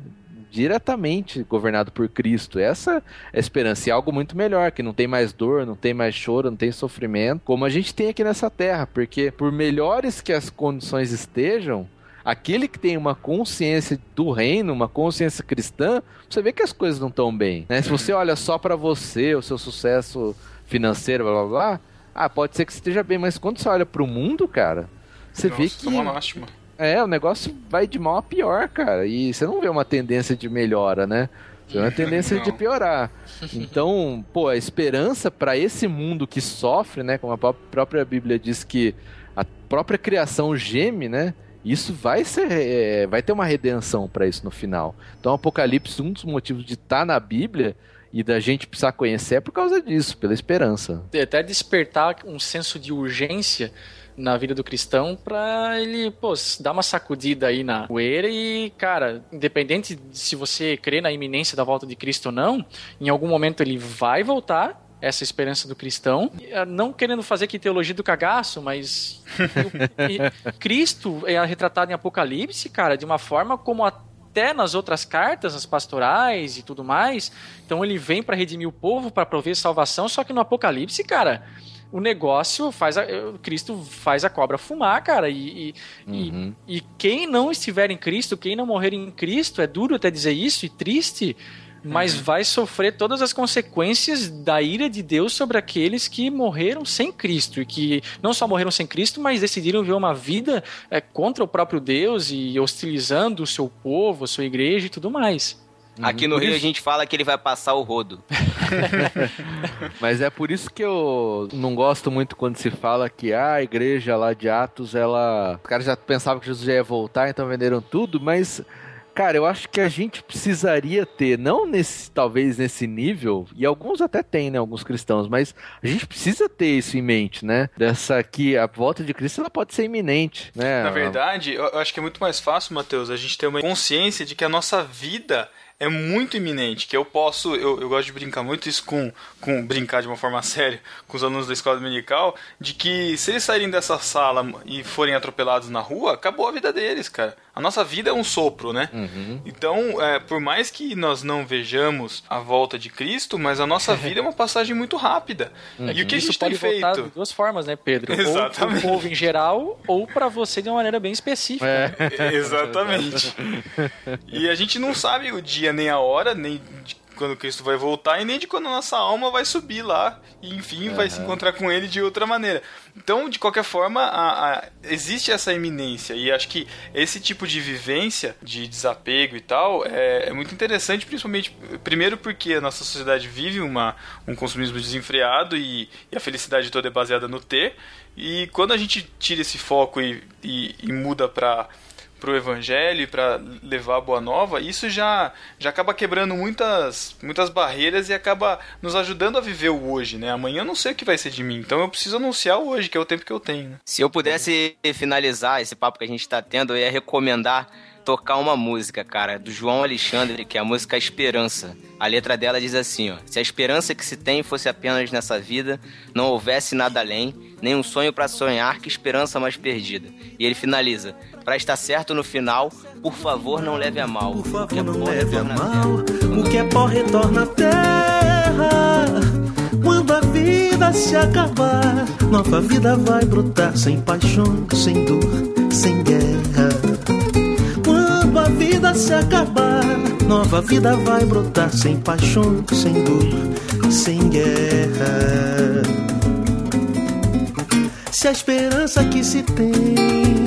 Diretamente governado por Cristo. Essa é a esperança. E algo muito melhor, que não tem mais dor, não tem mais choro, não tem sofrimento, como a gente tem aqui nessa terra. Porque por melhores que as condições estejam, aquele que tem uma consciência do reino, uma consciência cristã, você vê que as coisas não estão bem. Né? Se você olha só pra você, o seu sucesso financeiro, blá blá blá, ah, pode ser que esteja bem, mas quando você olha pro mundo, cara, você vê Nossa, que é uma lástima. É, o negócio vai de mal a pior, cara. E você não vê uma tendência de melhora, né? Você vê uma tendência de piorar. *laughs* Então, pô, a esperança para esse mundo que sofre, né? Como a pró- própria Bíblia diz que a própria criação geme, né? Isso vai ser, é, vai ter uma redenção para isso no final. Então, o Apocalipse, um dos motivos de estar na Bíblia e da gente precisar conhecer é por causa disso, pela esperança. Até despertar um senso de urgência na vida do cristão pra ele, pô, dar uma sacudida aí na poeira e, cara, independente de se você crê na iminência da volta de Cristo ou não, em algum momento ele vai voltar, essa esperança do cristão, eh, não querendo fazer aqui teologia do cagaço, mas *laughs* Cristo é retratado em Apocalipse, cara, de uma forma como até nas outras cartas, as pastorais e tudo mais. Então ele vem para redimir o povo, para prover salvação, só que no Apocalipse, cara, o negócio faz a, Cristo faz a cobra fumar, cara. E, e, Uhum. e, e quem não estiver em Cristo, quem não morrer em Cristo, é duro até dizer isso e triste, mas vai sofrer todas as consequências da ira de Deus sobre aqueles que morreram sem Cristo e que não só morreram sem Cristo, mas decidiram viver uma vida é, contra o próprio Deus e hostilizando o seu povo, a sua igreja e tudo mais. Aqui no Por Rio a isso- gente fala que ele vai passar o rodo. *laughs* Mas é por isso que eu não gosto muito quando se fala que ah, a igreja lá de Atos, ela. Os caras já pensavam que Jesus já ia voltar, então venderam tudo, mas. Cara, eu acho que a gente precisaria ter, não nesse, talvez nesse nível, e alguns até têm, né, alguns cristãos, mas a gente precisa ter isso em mente, né? Dessa que a volta de Cristo ela pode ser iminente, né? Na verdade, eu eu acho que é muito mais fácil, Matheus, a gente ter uma consciência de que a nossa vida é muito iminente, que eu posso, eu, eu gosto de brincar muito isso com, com brincar de uma forma *laughs* séria com os alunos da escola dominical, de que se eles saírem dessa sala e forem atropelados na rua, acabou a vida deles, cara. A nossa vida é um sopro, né? Uhum. Então, é, por mais que nós não vejamos a volta de Cristo, mas a nossa *laughs* vida é uma passagem muito rápida. E o que a Isso gente tem pode de feito? duas formas, né, Pedro? *laughs* Ou Exatamente. pro povo em geral, ou para você de uma maneira bem específica. É. *laughs* Exatamente. E a gente não sabe o dia nem a hora, nem de quando Cristo vai voltar e nem de quando a nossa alma vai subir lá e enfim vai se encontrar com ele de outra maneira. Então, de qualquer forma, a- a- existe essa iminência e acho que esse tipo de vivência, de desapego e tal, é, é muito interessante, principalmente, primeiro porque a nossa sociedade vive uma, um consumismo desenfreado e, e a felicidade toda é baseada no ter, e quando a gente tira esse foco e, e- e muda para pro evangelho e para levar a boa nova, isso já já acaba quebrando muitas muitas barreiras e acaba nos ajudando a viver o hoje, né? Amanhã eu não sei o que vai ser de mim, então eu preciso anunciar o hoje, que é o tempo que eu tenho. né? Se eu pudesse finalizar esse papo que a gente tá tendo, eu ia recomendar tocar uma música, cara, do João Alexandre, que é a música Esperança. A letra dela diz assim, ó: Se a esperança que se tem fosse apenas nessa vida, não houvesse nada além, nem um sonho pra sonhar, que esperança mais perdida. E ele finaliza: Pra estar certo no final, por favor, não leve a mal. Por O que é favor, não pó leve a mal. O que é pó retorna à terra. Quando a vida se acabar, nova vida vai brotar sem paixão, sem dor, sem guerra. Quando a vida se acabar, nova vida vai brotar sem paixão, sem dor, sem guerra. Se a esperança que se tem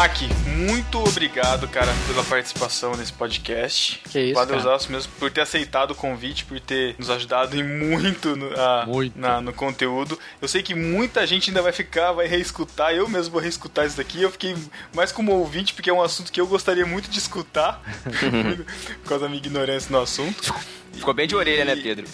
Mac, muito obrigado, cara, pela participação nesse podcast. Que isso, Padre cara. Osasco mesmo por ter aceitado o convite, por ter nos ajudado em muito no, a- Muito. na- no conteúdo. Eu sei que muita gente ainda vai ficar, vai reescutar. Eu mesmo vou reescutar isso daqui. Eu fiquei mais como ouvinte, porque é um assunto que eu gostaria muito de escutar, *laughs* por causa da minha ignorância no assunto. Ficou bem de orelha, né, Pedro?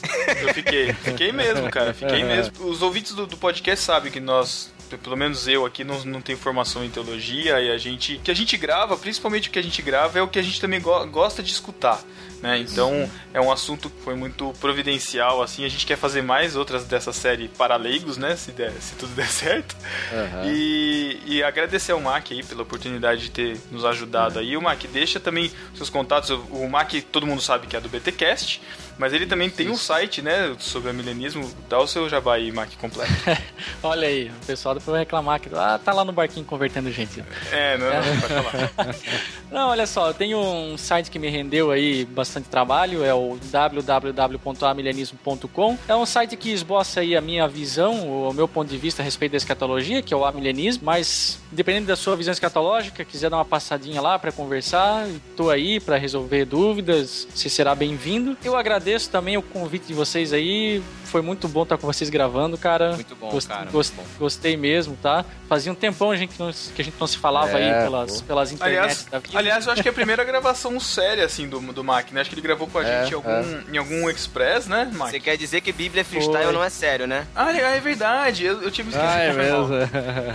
Eu fiquei, fiquei mesmo, cara, fiquei mesmo. Os ouvintes do, do podcast sabem que nós, pelo menos eu aqui, não, não tenho formação em teologia e a gente, o que a gente grava, principalmente o que a gente grava, é o que a gente também go- gosta de escutar. Né? Então é um assunto que foi muito providencial, assim. A gente quer fazer mais outras dessa série para leigos, né? Se, der, se tudo *laughs* der certo. Aham. E, e agradecer ao Mac aí pela oportunidade de ter nos ajudado aí. O Mac, deixa também seus contatos. O Mac, todo mundo sabe que é do BTcast. Mas ele também tem um site, né, sobre amilenismo. Dá o seu jabá aí, Mac, completo. *laughs* Olha aí, o pessoal depois vai reclamar que ah, tá lá no barquinho convertendo gente. É, não, não, pode falar. *laughs* Não, olha só, eu tenho um site que me rendeu aí bastante trabalho, é o www.amilenismo.com. É um site que esboça aí a minha visão, o meu ponto de vista a respeito da escatologia, que é o amilenismo, mas dependendo da sua visão escatológica, quiser dar uma passadinha lá para conversar, tô aí para resolver dúvidas, você será bem-vindo. Eu agradeço também o convite de vocês aí, foi muito bom estar com vocês gravando, cara. Muito bom, Gost- cara, gost- muito bom. Gostei mesmo, tá? Fazia um tempão a gente não- que a gente não se falava É, aí pelas, pô. pelas internets Aliás, da vida. aliás, eu acho que é a primeira gravação séria, assim, do, do Mac, né? Acho que ele gravou com a É, gente em algum, em algum Express, né, Mac? Você quer dizer que Bíblia freestyle Foi. não é sério, né? Ah, é é verdade, eu, eu tinha me esquecido. Ah, é mesmo.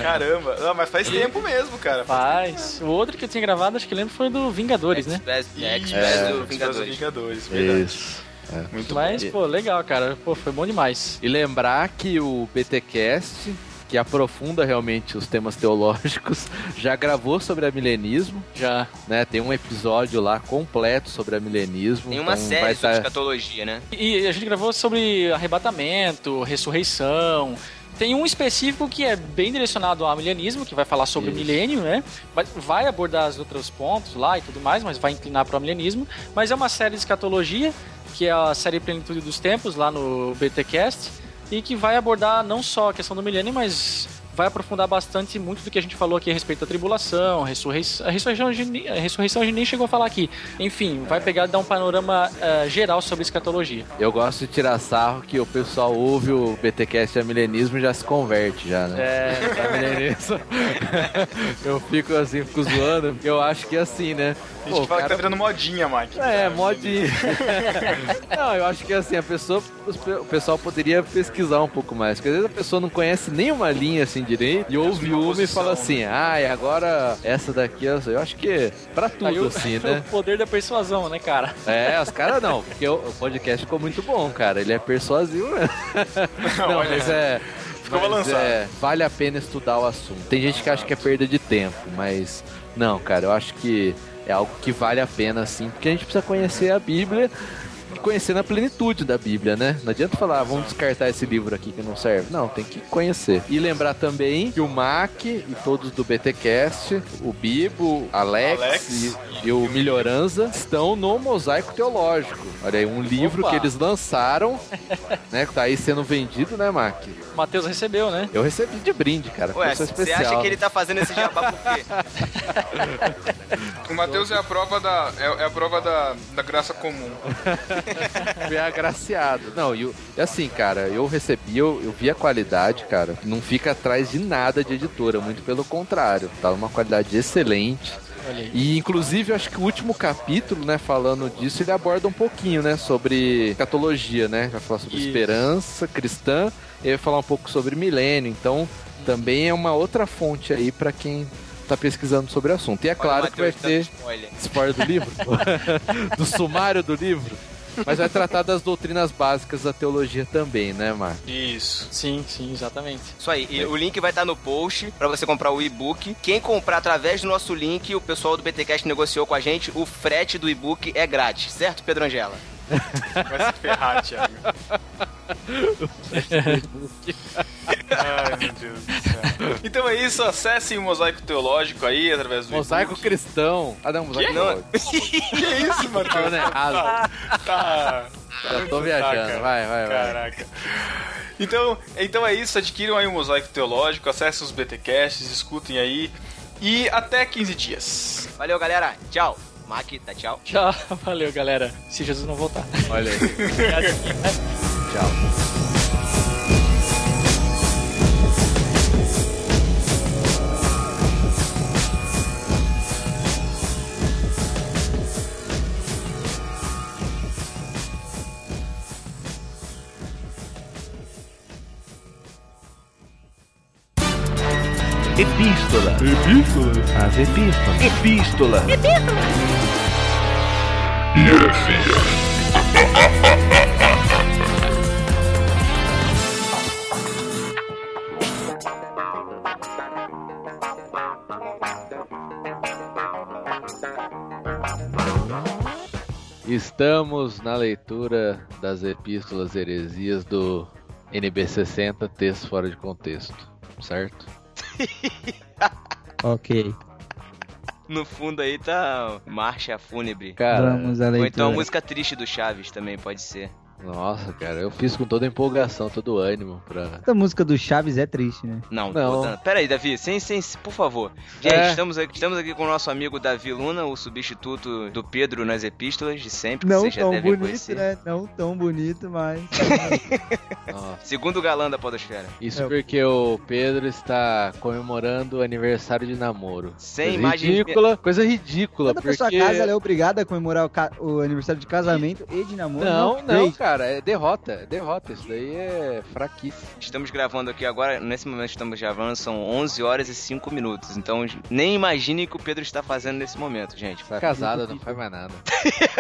Caramba, ah, mas faz tempo mesmo, cara. Faz. O outro que eu tinha gravado, acho que lembro, foi do Vingadores, né? Express, é, Ih, Express é, do Express Vingadores. Vingadores, verdade. Isso. Muito Mas, bom. pô, legal, cara. Pô, foi bom demais. E lembrar que o BTcast, que aprofunda realmente os temas teológicos, *laughs* já gravou sobre a milenismo, Já. né? Tem um episódio lá completo sobre a milenismo. Tem uma então série sobre tá- escatologia, né? E a gente gravou sobre arrebatamento, ressurreição. Tem um específico que é bem direcionado ao milenismo, que vai falar sobre o milênio, né? Vai- Vai abordar os outros pontos lá e tudo mais, mas vai inclinar para o milenismo. Mas é uma série de escatologia, que é a série Plenitude dos Tempos, lá no BTcast, e que vai abordar não só a questão do milênio, mas vai aprofundar bastante muito do que a gente falou aqui a respeito da tribulação, ressurreição. A ressurreição, a gente, a ressurreição a gente nem chegou a falar aqui. Enfim, vai pegar e dar um panorama eh, geral sobre escatologia. Eu gosto de tirar sarro que o pessoal ouve o BTcast a milenismo e já se converte já, né? É, A *laughs* milenismo. *laughs* eu fico assim, fico zoando, porque eu acho que é assim, né? A gente fala que tá virando modinha, Mac. É, modinha. *laughs* não, eu acho que assim, a pessoa, o pessoal poderia pesquisar um pouco mais. Porque às vezes a pessoa não conhece nenhuma linha assim direito e ouve uma uma e fala assim, ah, e agora essa daqui, eu acho que pra tudo Aí o, assim, *laughs* o né? poder da persuasão, né, cara? É, os caras não, porque o, o podcast ficou muito bom, cara. Ele é persuasivo mesmo. *laughs* Não, Olha, mas é. ficou mas balançado. é, vale a pena estudar o assunto. Tem gente que acha que é perda de tempo, mas não, cara, eu acho que é algo que vale a pena, sim, porque a gente precisa conhecer a Bíblia conhecer na plenitude da Bíblia, né? Não adianta falar, ah, vamos descartar esse livro aqui que não serve. Não, tem que conhecer. E lembrar também que o Mac e todos do BTcast, o Bibo, Alex, Alex e, e o Melhoranza estão no Mosaico Teológico. Olha aí, um livro Opa. que eles lançaram, né? Que tá aí sendo vendido, né, Mac? O Matheus recebeu, né? Eu recebi de brinde, cara. Ué, você especial. acha que ele tá fazendo esse jabá por quê? *laughs* O Matheus é a prova da. É, é a prova da, da graça comum. *laughs* *laughs* Fui agraciado. Não, e assim, cara, eu recebi, eu, eu vi a qualidade, cara. Não fica atrás de nada de editora, muito pelo contrário. Tá uma qualidade excelente. E inclusive eu acho que o último capítulo, né, falando disso, ele aborda um pouquinho, né, sobre catologia, né? Vai falar sobre Isso. esperança cristã, e vai falar um pouco sobre milênio. Então, também é uma outra fonte aí pra quem tá pesquisando sobre o assunto. E é claro Olha que vai ter spoiler. spoiler do livro, *laughs* do sumário do livro, mas vai tratar das doutrinas básicas da teologia também, né, Marco? Isso. Sim, sim, exatamente. Isso aí, e o link vai estar no post pra você comprar o e-book. Quem comprar através do nosso link, o pessoal do BTcast negociou com a gente, o frete do e-book é grátis, certo, Pedro Angela? Vai se ferrar, Thiago. *laughs* Ai, meu Deus do céu. Então é isso, acessem o Mosaico Teológico aí através do Mosaico e-book. cristão. Ah, não, mosaico Que? teológico. Que isso, Matheus? Falando errado. Tá. Já tô viajando. Vai, vai, vai. Caraca. Então, então é isso, adquiram aí o Mosaico Teológico, acessem os BTcasts, escutem aí. E até 15 dias. Valeu, galera. Tchau. Mac, tá tchau. Tchau, *laughs* valeu, galera. Se Jesus não voltar. Olha aí. *laughs* Tchau. Epístola. Epístola. As epístolas. Epístola. Estamos na leitura das epístolas heresias do NB60, texto fora de contexto, certo? *laughs* Ok. No fundo aí tá marcha fúnebre. Cara, Vamos à Ou leitura. então a música triste do Chaves também pode ser. Nossa, cara, eu fiz com toda a empolgação, todo o ânimo pra. Essa música do Chaves é triste, né? Não, Não. tô dando- Pera aí, Davi, sem, sem, por favor. Gente, É. estamos, aqui, estamos aqui com o nosso amigo Davi Luna, o substituto do Pedro nas epístolas de sempre, que Não já tão bonito, conhecer. né? Não tão bonito, mas. *laughs* Segundo galã da podosfera. Isso É. porque o Pedro está comemorando o aniversário de namoro. Sem coisa imagem- ridícula, coisa ridícula, Toda porque pessoa casa ela é obrigada a comemorar o, ca- o aniversário de casamento e de namoro. Não, não, Crazy. cara, é derrota, é derrota. Isso daí é fraquíssimo. Estamos gravando aqui agora, nesse momento estamos gravando, são 11 horas e 5 minutos. Então nem imagine o que o Pedro está fazendo nesse momento, gente. Tá casada, não faz mais nada.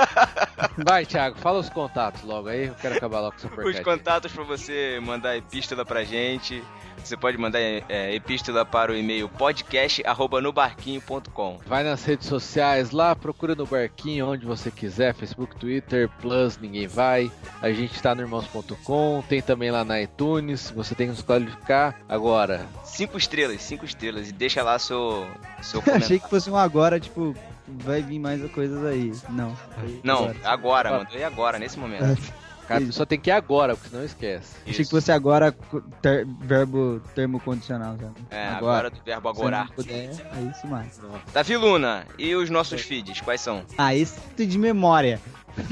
*laughs* Vai, Thiago, fala os contatos logo aí, eu quero acabar logo com essa Os porcaria. contatos para você mandar epístola pra gente. Você pode mandar é, epístola para o e-mail podcast@nobarquinho.com. Vai nas redes sociais lá, procura no barquinho onde você quiser, Facebook, Twitter, Plus, ninguém vai. A gente tá no irmãos.com, tem também lá na iTunes, você tem que nos qualificar. Agora, Cinco estrelas, cinco estrelas e deixa lá seu seu *laughs* Achei comentário. que fosse um agora, tipo, vai vir mais coisas aí. Não. Não, agora. agora, mandou e agora, nesse momento. Cara, Isso. só tem que ir agora, porque senão esquece. Achei que Isso. fosse agora ter- verbo termo condicional, sabe? É, agora do verbo Se agora. não puder, aí se mais. Davi Luna, e os nossos feeds, quais são? Ah, esse de memória. *laughs*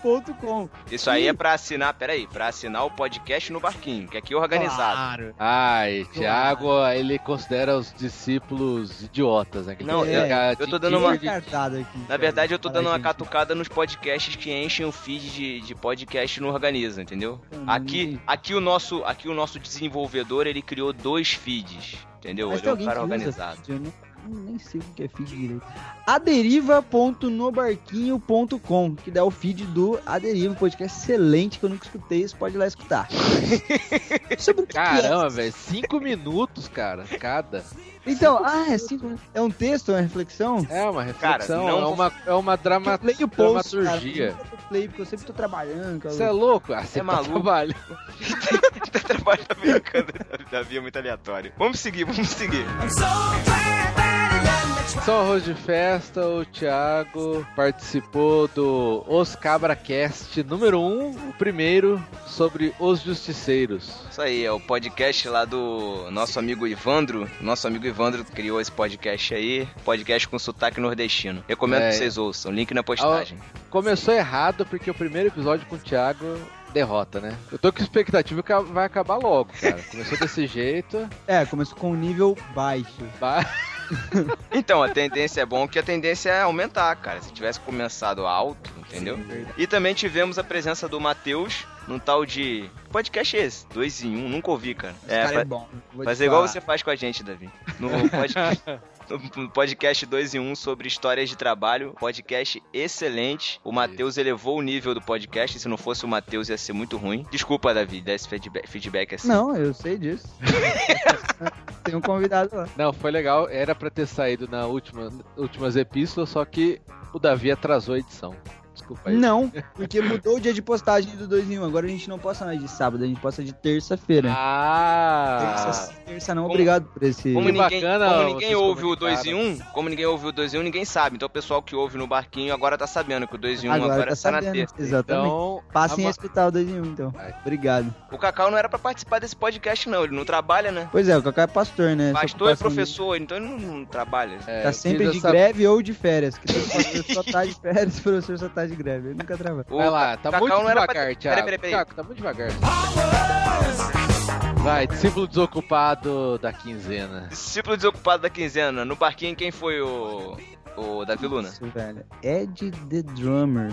feed.nobarquinho.com Isso aí é pra assinar, peraí, pra assinar o podcast no barquinho, que aqui é organizado. Claro. Ai, Thiago, ele considera os discípulos idiotas, né? Que Não, ele eu- tô dando uma-. Na verdade, eu tô dando uma gente. catucada nos podcasts que enchem o feed de, de podcast no Organiza, entendeu? Eu não Aqui, aqui, o nosso, aqui o nosso desenvolvedor, ele criou dois feeds, entendeu? Mas Ele tem é um cara que usa nem sei o que é feed direito. Aderiva.nobarquinho.com, que dá o feed do Aderiva, podcast excelente que eu nunca escutei, você pode ir lá escutar. *laughs* É? Caramba, velho, cinco minutos, cara, cada. Então, ah, é, cinco, é um texto, é uma reflexão? É uma reflexão, não é, vou- uma, é uma drama, eu post, cara, dramaturgia. eu nunca dou play, porque eu sempre tô trabalhando. cara. Você é louco? Ah, você É tá maluco. trabalhando. *laughs* Trabalho americano *laughs* Davi é muito aleatório. Vamos seguir, vamos seguir. Só arroz de festa, o Thiago participou do Os CabraCast número 1, um, o primeiro, sobre os justiceiros. Isso aí, é o podcast lá do nosso amigo Ivandro. Nosso amigo Ivandro criou esse podcast aí. Podcast com sotaque nordestino. Recomendo É. que vocês ouçam. Link na postagem. Começou errado porque o primeiro episódio com o Thiago derrota, né? Eu tô com expectativa que vai acabar logo, cara. Começou desse *laughs* jeito, É, começou com um nível baixo. vai... *laughs* *laughs* Então, a tendência é bom que a tendência é aumentar, cara. Se tivesse começado alto, entendeu? E também tivemos a presença do Matheus num tal de. Podcast esse, dois em um, nunca ouvi, cara. Esse É, cara fa- é bom. vou fazer igual falar. você faz com a gente, Davi. No *laughs* podcast, *laughs* podcast 2 em 1 sobre histórias de trabalho. Podcast excelente. O Matheus elevou o nível do podcast. Se não fosse o Matheus, ia ser muito ruim. Desculpa, Davi, desse feedback, feedback assim. Não, eu sei disso. *laughs* Tem um convidado lá. Não, foi legal, era pra ter saído na última, últimas epístolas, só que o Davi atrasou a edição. Desculpa aí. Não, *laughs* porque mudou o dia de postagem do 2 em 1. Agora a gente não posta mais de sábado, a gente posta de terça-feira. Ah! Terça, terça não, Como- obrigado por esse. Como ninguém, bacana como ninguém ouve o 2 em comunicaram. 1, como ninguém ouve o 2 em 1, ninguém sabe. Então o pessoal que ouve no barquinho agora tá sabendo que o 2 em 1 agora, Agora tá tá na sabendo. terça. Exatamente. Então, Passem a escutar o 2 em 1, então. Vai. Obrigado. O Cacau não era pra participar desse podcast, não. Ele não trabalha, né? Pois é, o Cacá é pastor, né? Pastor dele professor, então ele não, não trabalha. é, Tá sempre de essa- greve ou de férias. Que o pastor só tá de *laughs* férias, o professor só tá de greve. Ele nunca trabalha. Vai lá, tá Cacau muito não era pra- devagar, Peraí, Thiago. peraí, peraí. Thiago, tá muito devagar. Vai, discípulo desocupado da quinzena. Discípulo desocupado da quinzena. No barquinho, quem foi o. O Davi Luna? Isso, velho. Ed the Drummer.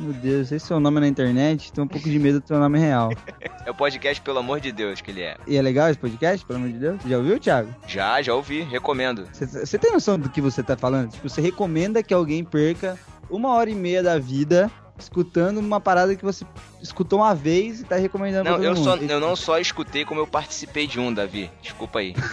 Meu Deus, esse é o nome na internet, tô um pouco de medo do seu nome real. *laughs* É o podcast, pelo amor de Deus, que ele é. E é legal esse podcast, pelo amor de Deus? Já ouviu, Thiago? Já, já ouvi, recomendo. Você tem noção do que você tá falando? Tipo, você recomenda que alguém perca uma hora e meia da vida escutando uma parada que você escutou uma vez e tá recomendando Não, eu, todo só, mundo. eu não só escutei, como eu participei de um, Davi. Desculpa aí. *laughs*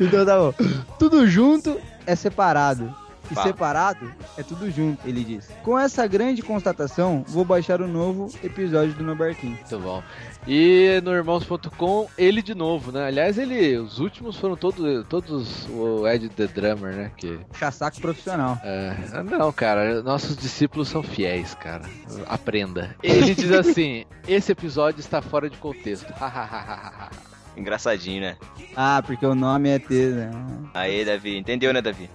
Então tá bom. Tudo junto é separado. E Fala. separado é tudo junto, ele diz. Com essa grande constatação, vou baixar o novo episódio do meu barquinho. Muito bom. E no irmãos.com, ele de novo, né? Aliás, ele, os últimos foram todos, todos o Ed The Drummer, né? Que, Chassaco profissional. é, não, cara, nossos discípulos são fiéis, cara. Aprenda. Ele diz assim: *laughs* esse episódio está fora de contexto. Engraçadinho, né? Ah, porque o nome é T, né? Aí, Davi. Entendeu, né, Davi?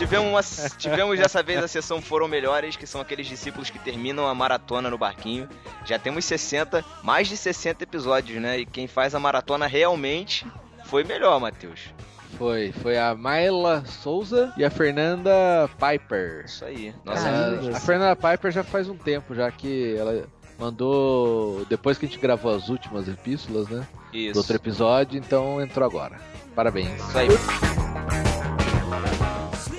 Tivemos, uma- *laughs* tivemos dessa vez a sessão Foram Melhores, que são aqueles discípulos que terminam a maratona no barquinho. Já temos 60, mais de 60 episódios, né? E quem faz a maratona realmente foi melhor, Matheus. Foi, foi a Mayla Souza e a Fernanda Piper. Isso aí. Nossa, Caramba. A Fernanda Piper já faz um tempo, já que ela mandou. Depois que a gente gravou as últimas epístolas, né? Do isso. outro episódio, então entrou agora. Parabéns. Isso aí.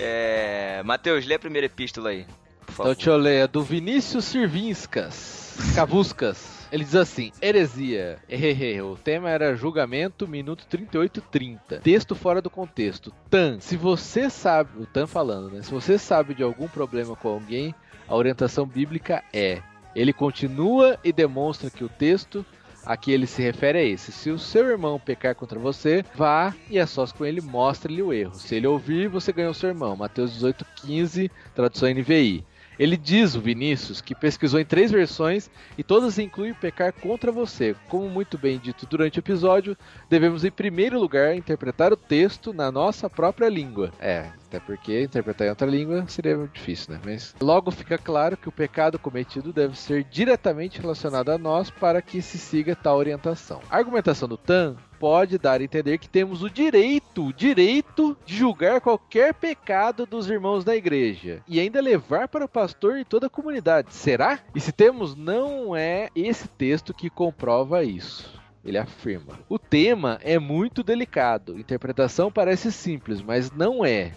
É... Matheus, lê a primeira epístola aí. Por Então deixa eu ler, é do Vinícius Sirvinskas, Cavuscas. Ele diz assim: heresia. Hehehe. O tema era julgamento, minuto 38:30. Texto fora do contexto. Tan, se você sabe, o Tan falando, né? Se você sabe de algum problema com alguém, a orientação bíblica é: ele continua e demonstra que o texto a que ele se refere é esse. Se o seu irmão pecar contra você, vá e a sós com ele, mostre-lhe o erro. Se ele ouvir, você ganhou seu irmão. Mateus 18:15, tradução NVI. Ele diz, o Vinícius, que pesquisou em três versões e todas incluem pecar contra você. Como muito bem dito durante o episódio, devemos em primeiro lugar interpretar o texto na nossa própria língua. É, até porque interpretar em outra língua seria difícil, né? Mas logo fica claro que o pecado cometido deve ser diretamente relacionado a nós para que se siga tal orientação. A argumentação do Tan pode dar a entender que temos o direito, o direito de julgar qualquer pecado dos irmãos da igreja e ainda levar para o pastor e toda a comunidade. Será? E se temos, não é esse texto que comprova isso. Ele afirma. O tema é muito delicado. Interpretação parece simples, mas não é.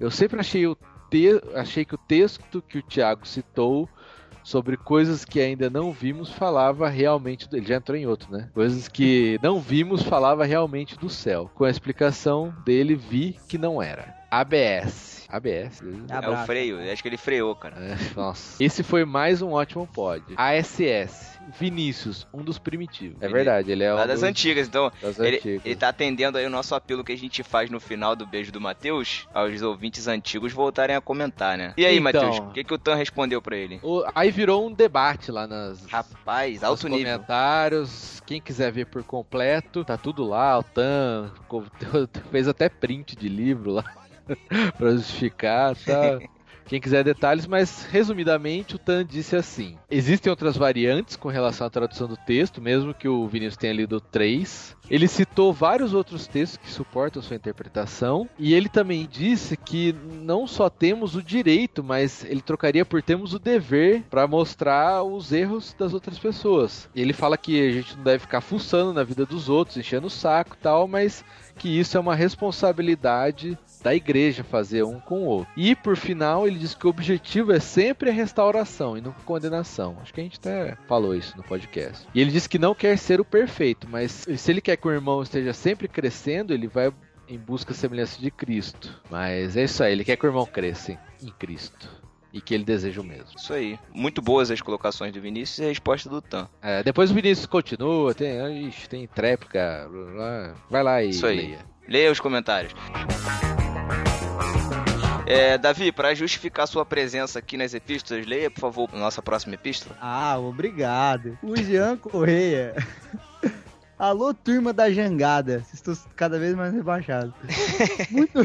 Eu sempre achei, te... achei que o texto que o Tiago citou sobre coisas que ainda não vimos falava realmente do... ele já entrou em outro, né? Coisas que não vimos falava realmente do céu. Com a explicação dele vi que não era. ABS. ABS. É o freio, acho que ele freou, cara. É, nossa. Esse foi mais um ótimo pod. ASS. Vinícius, um dos primitivos. É verdade, ele é Lá um das dos... antigas, então das ele, antigas. ele tá atendendo aí o nosso apelo que a gente faz no final do beijo do Matheus, aos ouvintes antigos voltarem a comentar, né? E aí, Então. Matheus, o que, que o Tan respondeu pra ele? O- Aí virou um debate lá nas, Rapaz, nos alto nível. comentários. Quem quiser ver por completo, tá tudo lá. O Tan *laughs* fez até print de livro lá *laughs* pra justificar, tá? *laughs* Quem quiser detalhes, mas resumidamente o Tan disse assim: existem outras variantes com relação à tradução do texto, mesmo que o Vinícius tenha lido três. Ele citou vários outros textos que suportam sua interpretação, e ele também disse que não só temos o direito, mas ele trocaria por temos o dever para mostrar os erros das outras pessoas. Ele fala que a gente não deve ficar fuçando na vida dos outros, enchendo o saco e tal, mas que isso é uma responsabilidade da igreja fazer um com o outro. E por final, ele diz que o objetivo é sempre a restauração e não condenação. Acho que a gente até falou isso no podcast. E ele diz que não quer ser o perfeito, mas se ele quer que o irmão esteja sempre crescendo, ele vai em busca da semelhança de Cristo. Mas é isso aí, ele quer que o irmão cresça em- Cristo. E que ele deseja o mesmo. Isso aí. Muito boas as colocações do Vinícius e a resposta do Tan. É, depois o Vinícius continua, tem, ixi, tem tréplica, blá, blá. vai lá e Isso aí. leia. Leia os comentários. É, Davi, para justificar sua presença aqui nas epístolas, leia, por favor, a nossa próxima epístola. Ah, obrigado. O Jean Correia. Alô, turma da jangada. Estou cada vez mais rebaixado. *laughs* Muito,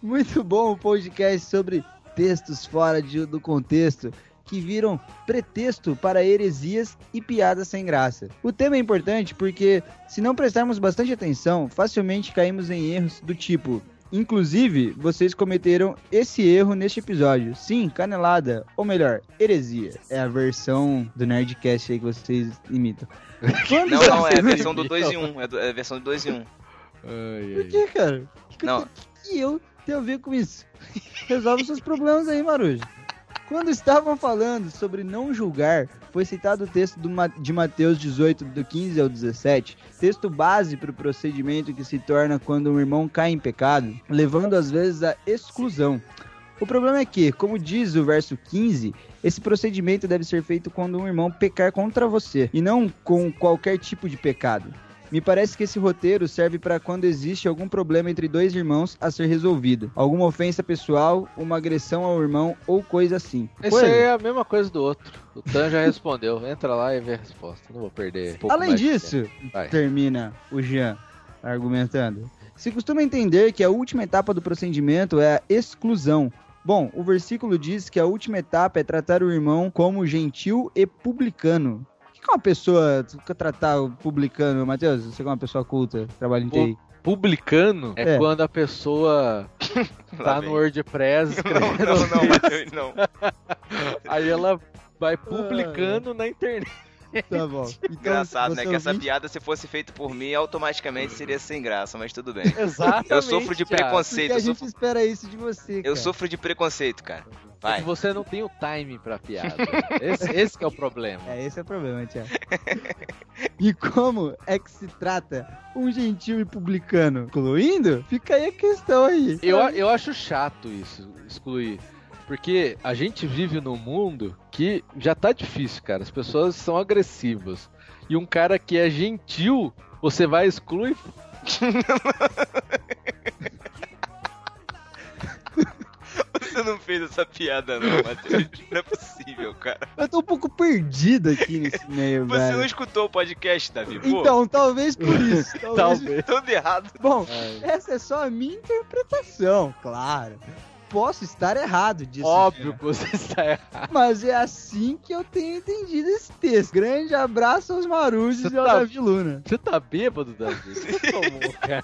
muito bom o podcast sobre textos fora de- do contexto que viram pretexto para heresias e piadas sem graça. O tema é importante porque, se não prestarmos bastante atenção, facilmente caímos em erros do tipo. Inclusive, vocês cometeram esse erro neste episódio. Sim, canelada, ou melhor, heresia. É a versão do Nerdcast aí que vocês imitam. *laughs* Quando Não, não, é a versão do me 2 em 1. É, do- é a versão do 2 em 1. Ai, Por que, cara? O que, que, Não. que eu tenho a ver com isso? Resolve seus problemas aí, Marujo. Quando estavam falando sobre não julgar, foi citado o texto de Mateus 18, do 15 ao 17, texto base para o procedimento que se torna quando um irmão cai em pecado, levando às vezes à exclusão. O problema é que, como diz o verso 15, esse procedimento deve ser feito quando um irmão pecar contra você, e não com qualquer tipo de pecado. Me parece que esse roteiro serve para quando existe algum problema entre dois irmãos a ser resolvido. Alguma ofensa pessoal, uma agressão ao irmão ou coisa assim. Esse aí é a mesma coisa do outro. O Tan já respondeu. Entra lá e vê a resposta. Não vou perder. um Além disso, termina o Jean argumentando. Se costuma entender que a última etapa do procedimento é a exclusão. Bom, o versículo diz que a última etapa é tratar o irmão como gentil e publicano. Que é uma pessoa tratar o publicano, Matheus? Você que é uma pessoa culta, trabalha em TI. Publicano é, É. quando a pessoa *laughs* tá no WordPress escrevendo. Não, não, Matheus, não. *laughs* Aí ela vai publicando na internet. Tá *laughs* bom. Então, Engraçado, né? você Que essa ouvinte- piada, se fosse feita por mim, automaticamente seria sem graça, mas tudo bem. *laughs* Exatamente. Eu sofro de preconceito. Porque a Eu gente sofro, espera isso de você, eu cara. sofro de preconceito, cara. É Vai. que você não tem o timing pra piada. Esse, esse que é o problema. É, esse é o problema, Tiago. e como é que se trata um gentil e publicano? Excluindo? Fica aí a questão aí. Eu, eu acho chato isso, excluir. Porque a gente vive num mundo que já tá difícil, cara. As pessoas são agressivas. E um cara que é gentil, você vai excluir. Você não fez essa piada, não, Matheus. Não é possível, cara. Eu tô um pouco perdido aqui nesse meio, Você velho. não escutou o podcast, Davi? Pô, Então, talvez por *laughs* isso. Talvez... Talvez. Tudo errado. Bom, essa é só a minha interpretação, claro. Posso estar errado disso. Óbvio que você *laughs* está errado. Mas é assim que eu tenho entendido esse texto. Grande abraço aos marujos Você e ao tá- Davi Luna. Você tá bêbado, Davi? Você tomou, *laughs* cara.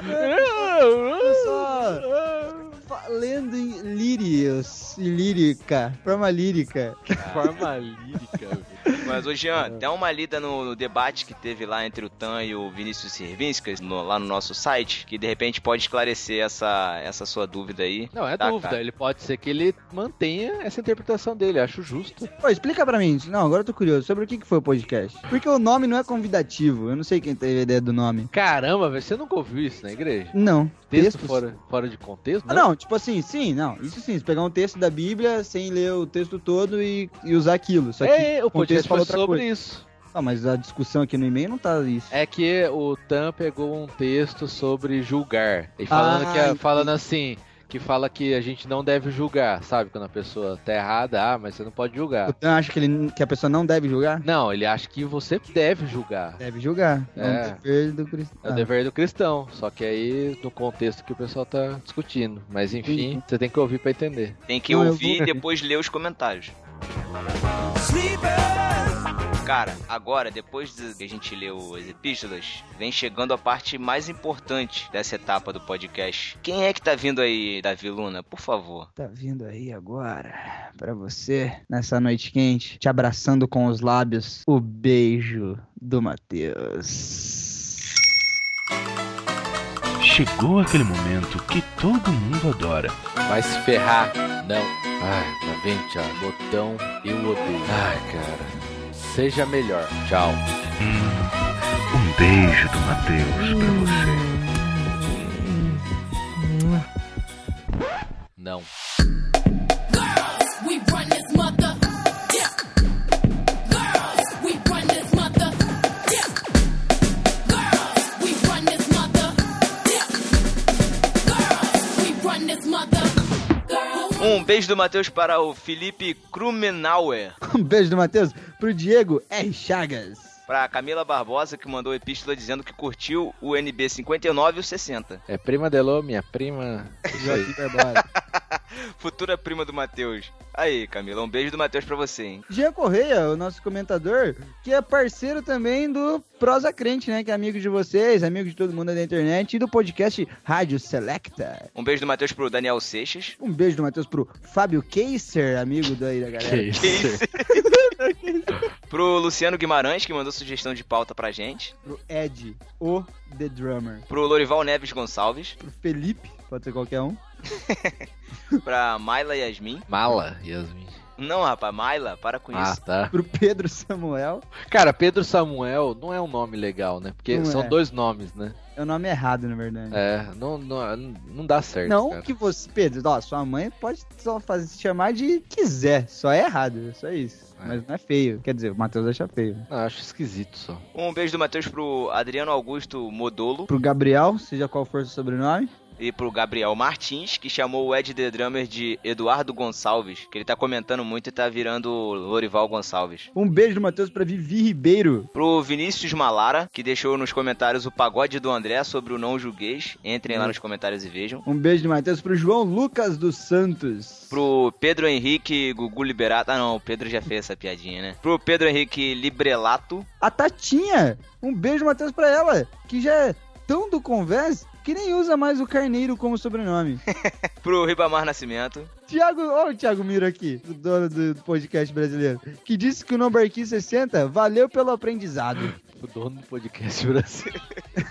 Eu *laughs* só falando em lírios e lírica, forma lírica. Forma lírica, velho. Mas, ô Jean, dá uma lida no, no debate que teve lá entre o Tan e o Vinícius Servinskas, no- lá no nosso site, que de repente pode esclarecer essa, essa sua dúvida aí. Não, é Tá, dúvida. cara. Ele pode ser que ele mantenha essa interpretação dele. Acho justo. Pô, explica pra mim. Não, agora eu tô curioso. Sobre o que que foi o podcast? Porque o nome não é convidativo. Eu não sei quem teve a ideia do nome. Caramba, velho. Você nunca ouviu isso na igreja? Não. Texto Textos? fora, fora de contexto? Ah, não, tipo assim, sim, não. Isso sim, pegar um texto da Bíblia sem ler o texto todo e, e usar aquilo. Só que É, o o podcast foi fala outra sobre coisa. isso. Ah, mas a discussão aqui no e-mail não tá isso. É que o Tan pegou um texto sobre julgar. E falando, Ah, que, entendi. falando assim, que fala que a gente não deve julgar, sabe? Quando a pessoa tá errada, ah, mas você não pode julgar. Tan acha que, ele, que a pessoa não deve julgar? Não, ele acha que você deve julgar. Deve julgar. É, É. um dever do cristão. É o dever do cristão, só que aí no contexto que o pessoal tá discutindo. Mas enfim, você tem que ouvir pra entender. Tem que Não, ouvir e depois ler os comentários. Cara, agora, depois de que a gente leu as epístolas, vem chegando a parte mais importante dessa etapa do podcast. Quem é que tá vindo aí, Davi Luna? Por favor. Tá vindo aí agora pra você, nessa noite quente, te abraçando com os lábios, o beijo do Matheus. Chegou aquele momento que todo mundo adora. Vai se ferrar. Não. Ai, tá vendo, Thiago? Botão eu odeio. Ai, cara. Seja melhor. Tchau. Um beijo do Matheus pra você. Não. Um beijo do Matheus para o Felipe Krumenauer. *laughs* Um beijo do Matheus pro Diego R. Chagas. Pra Camila Barbosa, que mandou epístola dizendo que curtiu o NB 59 e o 60. É prima Delô, minha prima. *laughs* *laughs* Futura prima do Matheus. Aí, Camila, um beijo do Matheus pra você, hein? Jean Correia, o nosso comentador, que é parceiro também do Prosa Crente, né? Que é amigo de vocês, amigo de todo mundo da internet e do podcast Rádio Selecta. Um beijo do Matheus pro Daniel Seixas. Um beijo do Matheus pro Fábio Keiser, amigo daí da galera. Isso? *laughs* Pro Luciano Guimarães, que mandou sugestão de pauta pra gente. Pro Ed, o The Drummer. Pro Lorival Neves Gonçalves. Pro Felipe, Pode ser qualquer um. *laughs* Pra Maila Yasmin. Mala, Yasmin. Não, rapaz, Maila, para com Ah, isso. tá. Pro Pedro Samuel. Cara, Pedro Samuel não é um nome legal, né? Porque Não são é. dois nomes, né? É o nome errado, na verdade. É, não, não, não dá certo. Não cara. que você, Pedro, ó, sua mãe pode só fazer, se chamar de quiser, só é errado, é só isso. É. Mas não é feio, quer dizer, o Matheus acha feio. Não, acho esquisito só. Um beijo do Matheus pro Adriano Augusto Modolo Pro Gabriel, seja qual for o sobrenome. E pro Gabriel Martins, que chamou o Ed The Drummer de Eduardo Gonçalves, que ele tá comentando muito e tá virando Lorival Gonçalves. Um beijo do Matheus pra Vivi Ribeiro. Pro Vinícius Malara, que deixou nos comentários o pagode do André sobre o não julguês. Entrem lá nos comentários e vejam. Um beijo do Matheus pro João Lucas dos Santos. Pro Pedro Henrique Gugu Liberato. Ah, não, o Pedro já fez essa piadinha, né? Pro Pedro Henrique Librelato. A Tatinha. Um beijo, Matheus, pra ela, que já é tão do convés que nem usa mais o Carneiro como sobrenome. *laughs* Pro Ribamar Nascimento. Tiago, olha o Thiago Miro aqui, o dono do podcast brasileiro, que disse que o No Barquinho 60 valeu pelo aprendizado. *laughs* O dono do podcast Brasil.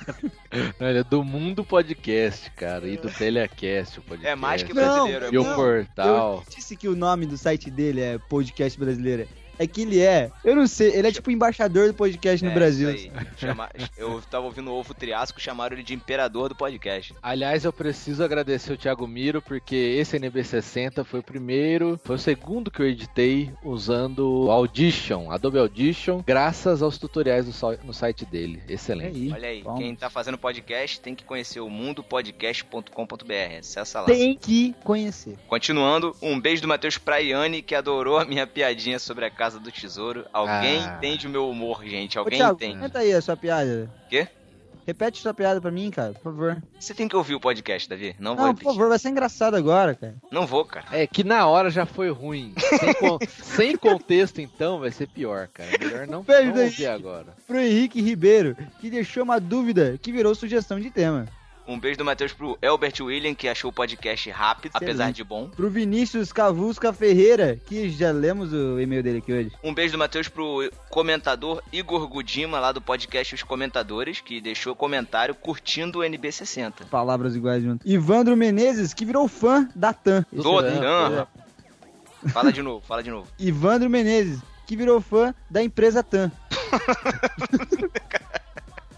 *laughs* Olha, do mundo podcast, cara. E do Telecast, o podcast. É mais que Não, brasileiro. é E o portal. Eu disse que o nome do site dele é Podcast Brasileiro. É que ele é, eu não sei, ele é tipo embaixador do podcast no É, Brasil. isso aí. Chama- Eu tava ouvindo o Ovo Triasco, chamaram ele de imperador do podcast. Aliás, eu preciso agradecer o Thiago Miro, porque esse NB60 foi o primeiro, foi o segundo que eu editei usando o Audition, Adobe Audition, graças aos tutoriais no site dele. É Excelente. aí. Olha aí, Vamos. quem tá fazendo podcast tem que conhecer o mundopodcast.com.br. Acessa lá. Tem que conhecer. Continuando, um beijo do Matheus Praiane, que adorou a minha piadinha sobre a Casa do Tesouro. Alguém Ah. entende o meu humor, gente. Ô, Alguém Thiago, entende. comenta aí a sua piada. Quê? Repete sua piada pra mim, cara, por favor. Você tem que ouvir o podcast, Davi. Não vou Não, por repetir. favor, vai ser engraçado agora, cara. Não vou, cara. É que na hora já foi ruim. Sem, con- *laughs* sem contexto, então, vai ser pior, cara. Melhor não, Beijo não ouvir agora. Pro Henrique Ribeiro, que deixou uma dúvida que virou sugestão de tema. Um beijo do Matheus pro Elbert William, que achou o podcast rápido, Excelente. apesar de bom. Pro Vinícius Cavusca Ferreira, que já lemos o e-mail dele aqui hoje. Um beijo do Matheus pro comentador Igor Gudima, lá do podcast Os Comentadores, que deixou comentário curtindo o NB60. Palavras iguais junto. Ivandro Menezes, que virou fã da TAM. Do Tan, Tan. Fala de novo, fala de novo. Ivandro Menezes, que virou fã da empresa TAM. *laughs*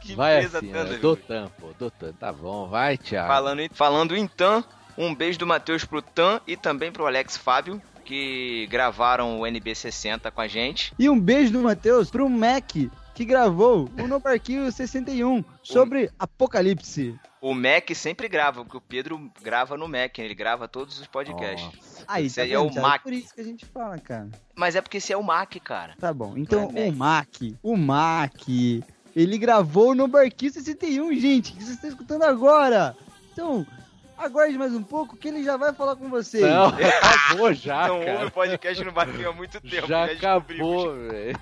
Que Vai empresa assim, Tan, ó, Davi? Dotan, pô, Dotan. Tá bom, vai, Thiago. Falando em, falando em Tan, um beijo do Matheus pro Tan e também pro Alex Fábio, que gravaram o NB60 com a gente. E um beijo do Matheus pro Mac, que gravou o No Barquinho 61 sobre Apocalipse. O Mac sempre grava, porque o Pedro grava no Mac, ele grava todos os podcasts. Nossa. Aí, Esse tá aí é o Thiago? Mac. Por isso que a gente fala, cara. Mas é porque esse é o Mac, cara. Tá bom. Então, é o Mac, o Mac, ele gravou no Barquinho 61, gente, que vocês estão escutando agora. Então, aguarde mais um pouco que ele já vai falar com vocês. Não, *laughs* acabou já, não ouve cara. o podcast no Barquinho há muito tempo. Já descobrimos. acabou, velho.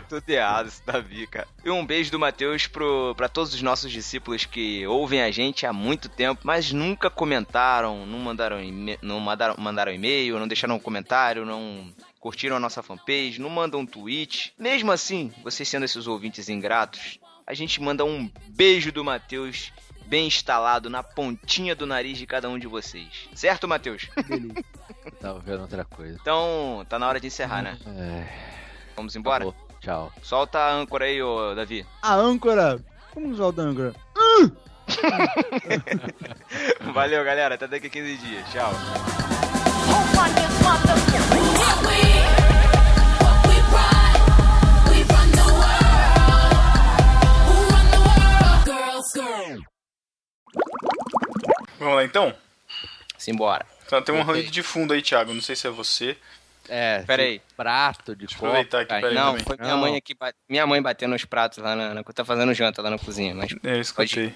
*laughs* Tudo errado esse Davi, cara. E um beijo do Matheus pro, pra todos os nossos discípulos que ouvem a gente há muito tempo, mas nunca comentaram, não mandaram, não mandaram, mandaram e-mail, não deixaram um comentário, não curtiram a nossa fanpage, não mandam um tweet. Mesmo assim, vocês sendo esses ouvintes ingratos, a gente manda um beijo do Matheus bem instalado na pontinha do nariz de cada um de vocês. Certo, Matheus? Beleza. Eu tava vendo outra coisa. Então, tá na hora de encerrar, né? É, Vamos embora? acabou. Tchau. Solta a âncora aí, ô Davi. A âncora. Como solta a âncora? *laughs* Valeu, galera. Até daqui a 15 dias. Tchau. Vamos lá então? Simbora. Tá, tem um Ok. ruído de fundo aí, Thiago. Não sei se é você. É, Pera aí. de prato, de Deixa eu copo. aproveitar aqui, peraí. Não, também. foi minha Não. mãe aqui. Minha mãe batendo nos pratos lá na, na. Tá fazendo janta lá na cozinha. Mas É, eu escutei.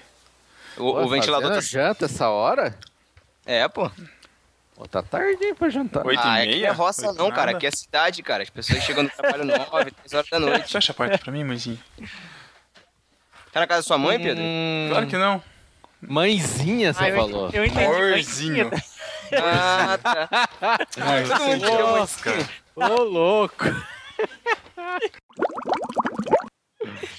o, Pô, o ventilador tá. fazendo janta essa hora? É, pô. Pô, tá tardinho pra jantar. Oito Ah, e aqui meia? não é roça, Oito não, nada? cara. Aqui é cidade, cara. As pessoas chegam no trabalho 9, 10 horas da noite. Fecha a porta pra mim, mãezinha. Tá na casa da sua mãe, Pedro? Hum, Claro que não. Mãezinha, você Ah, falou. eu entendi. Amorzinho. Ah, tá. *laughs* Todo mundo chama de Nossa. Ô, louco. *laughs*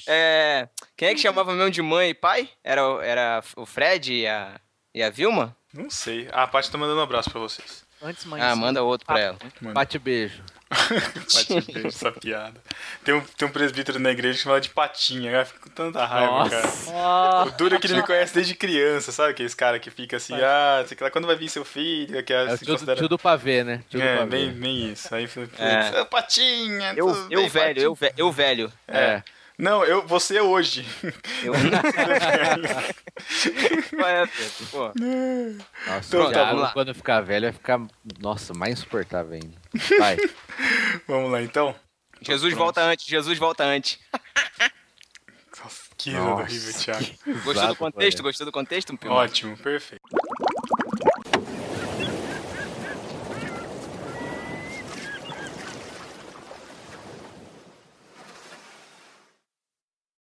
É. Quem é que chamava mesmo de mãe e pai? Era, o- era o Fred e a, e a Vilma? Não sei. Ah, a Paty tá mandando um abraço pra vocês. Antes, mãe. Ah, manda outro pra ela. Manda. Bate beijo. *laughs* Beijo, essa piada. Tem um, tem um presbítero na igreja que chama de Patinha. Cara, fico com tanta raiva, cara. O duro é que ele me conhece desde criança, sabe? Aqueles cara que fica assim, ah, sei lá, quando vai vir seu filho, que É se tio, considera... tio do pavê, né? Tio É, pavê. bem, bem isso. Aí, putz, É. é. Patinha, Eu, tudo eu bem, velho, Patinha? eu, ve- eu velho. É. Não, eu, você hoje. Eu... Qual *laughs* é, Pedro? Pô. Nossa, Então o tá, Thiago, lá. quando ficar velho, vai ficar, nossa, mais insuportável ainda. Vai. *laughs* Vamos lá, então. Jesus Pronto. volta antes, Jesus volta antes. Nossa, que horrível, Thiago. Gostou do contexto? Gostou do contexto, Pio? Ótimo, perfeito.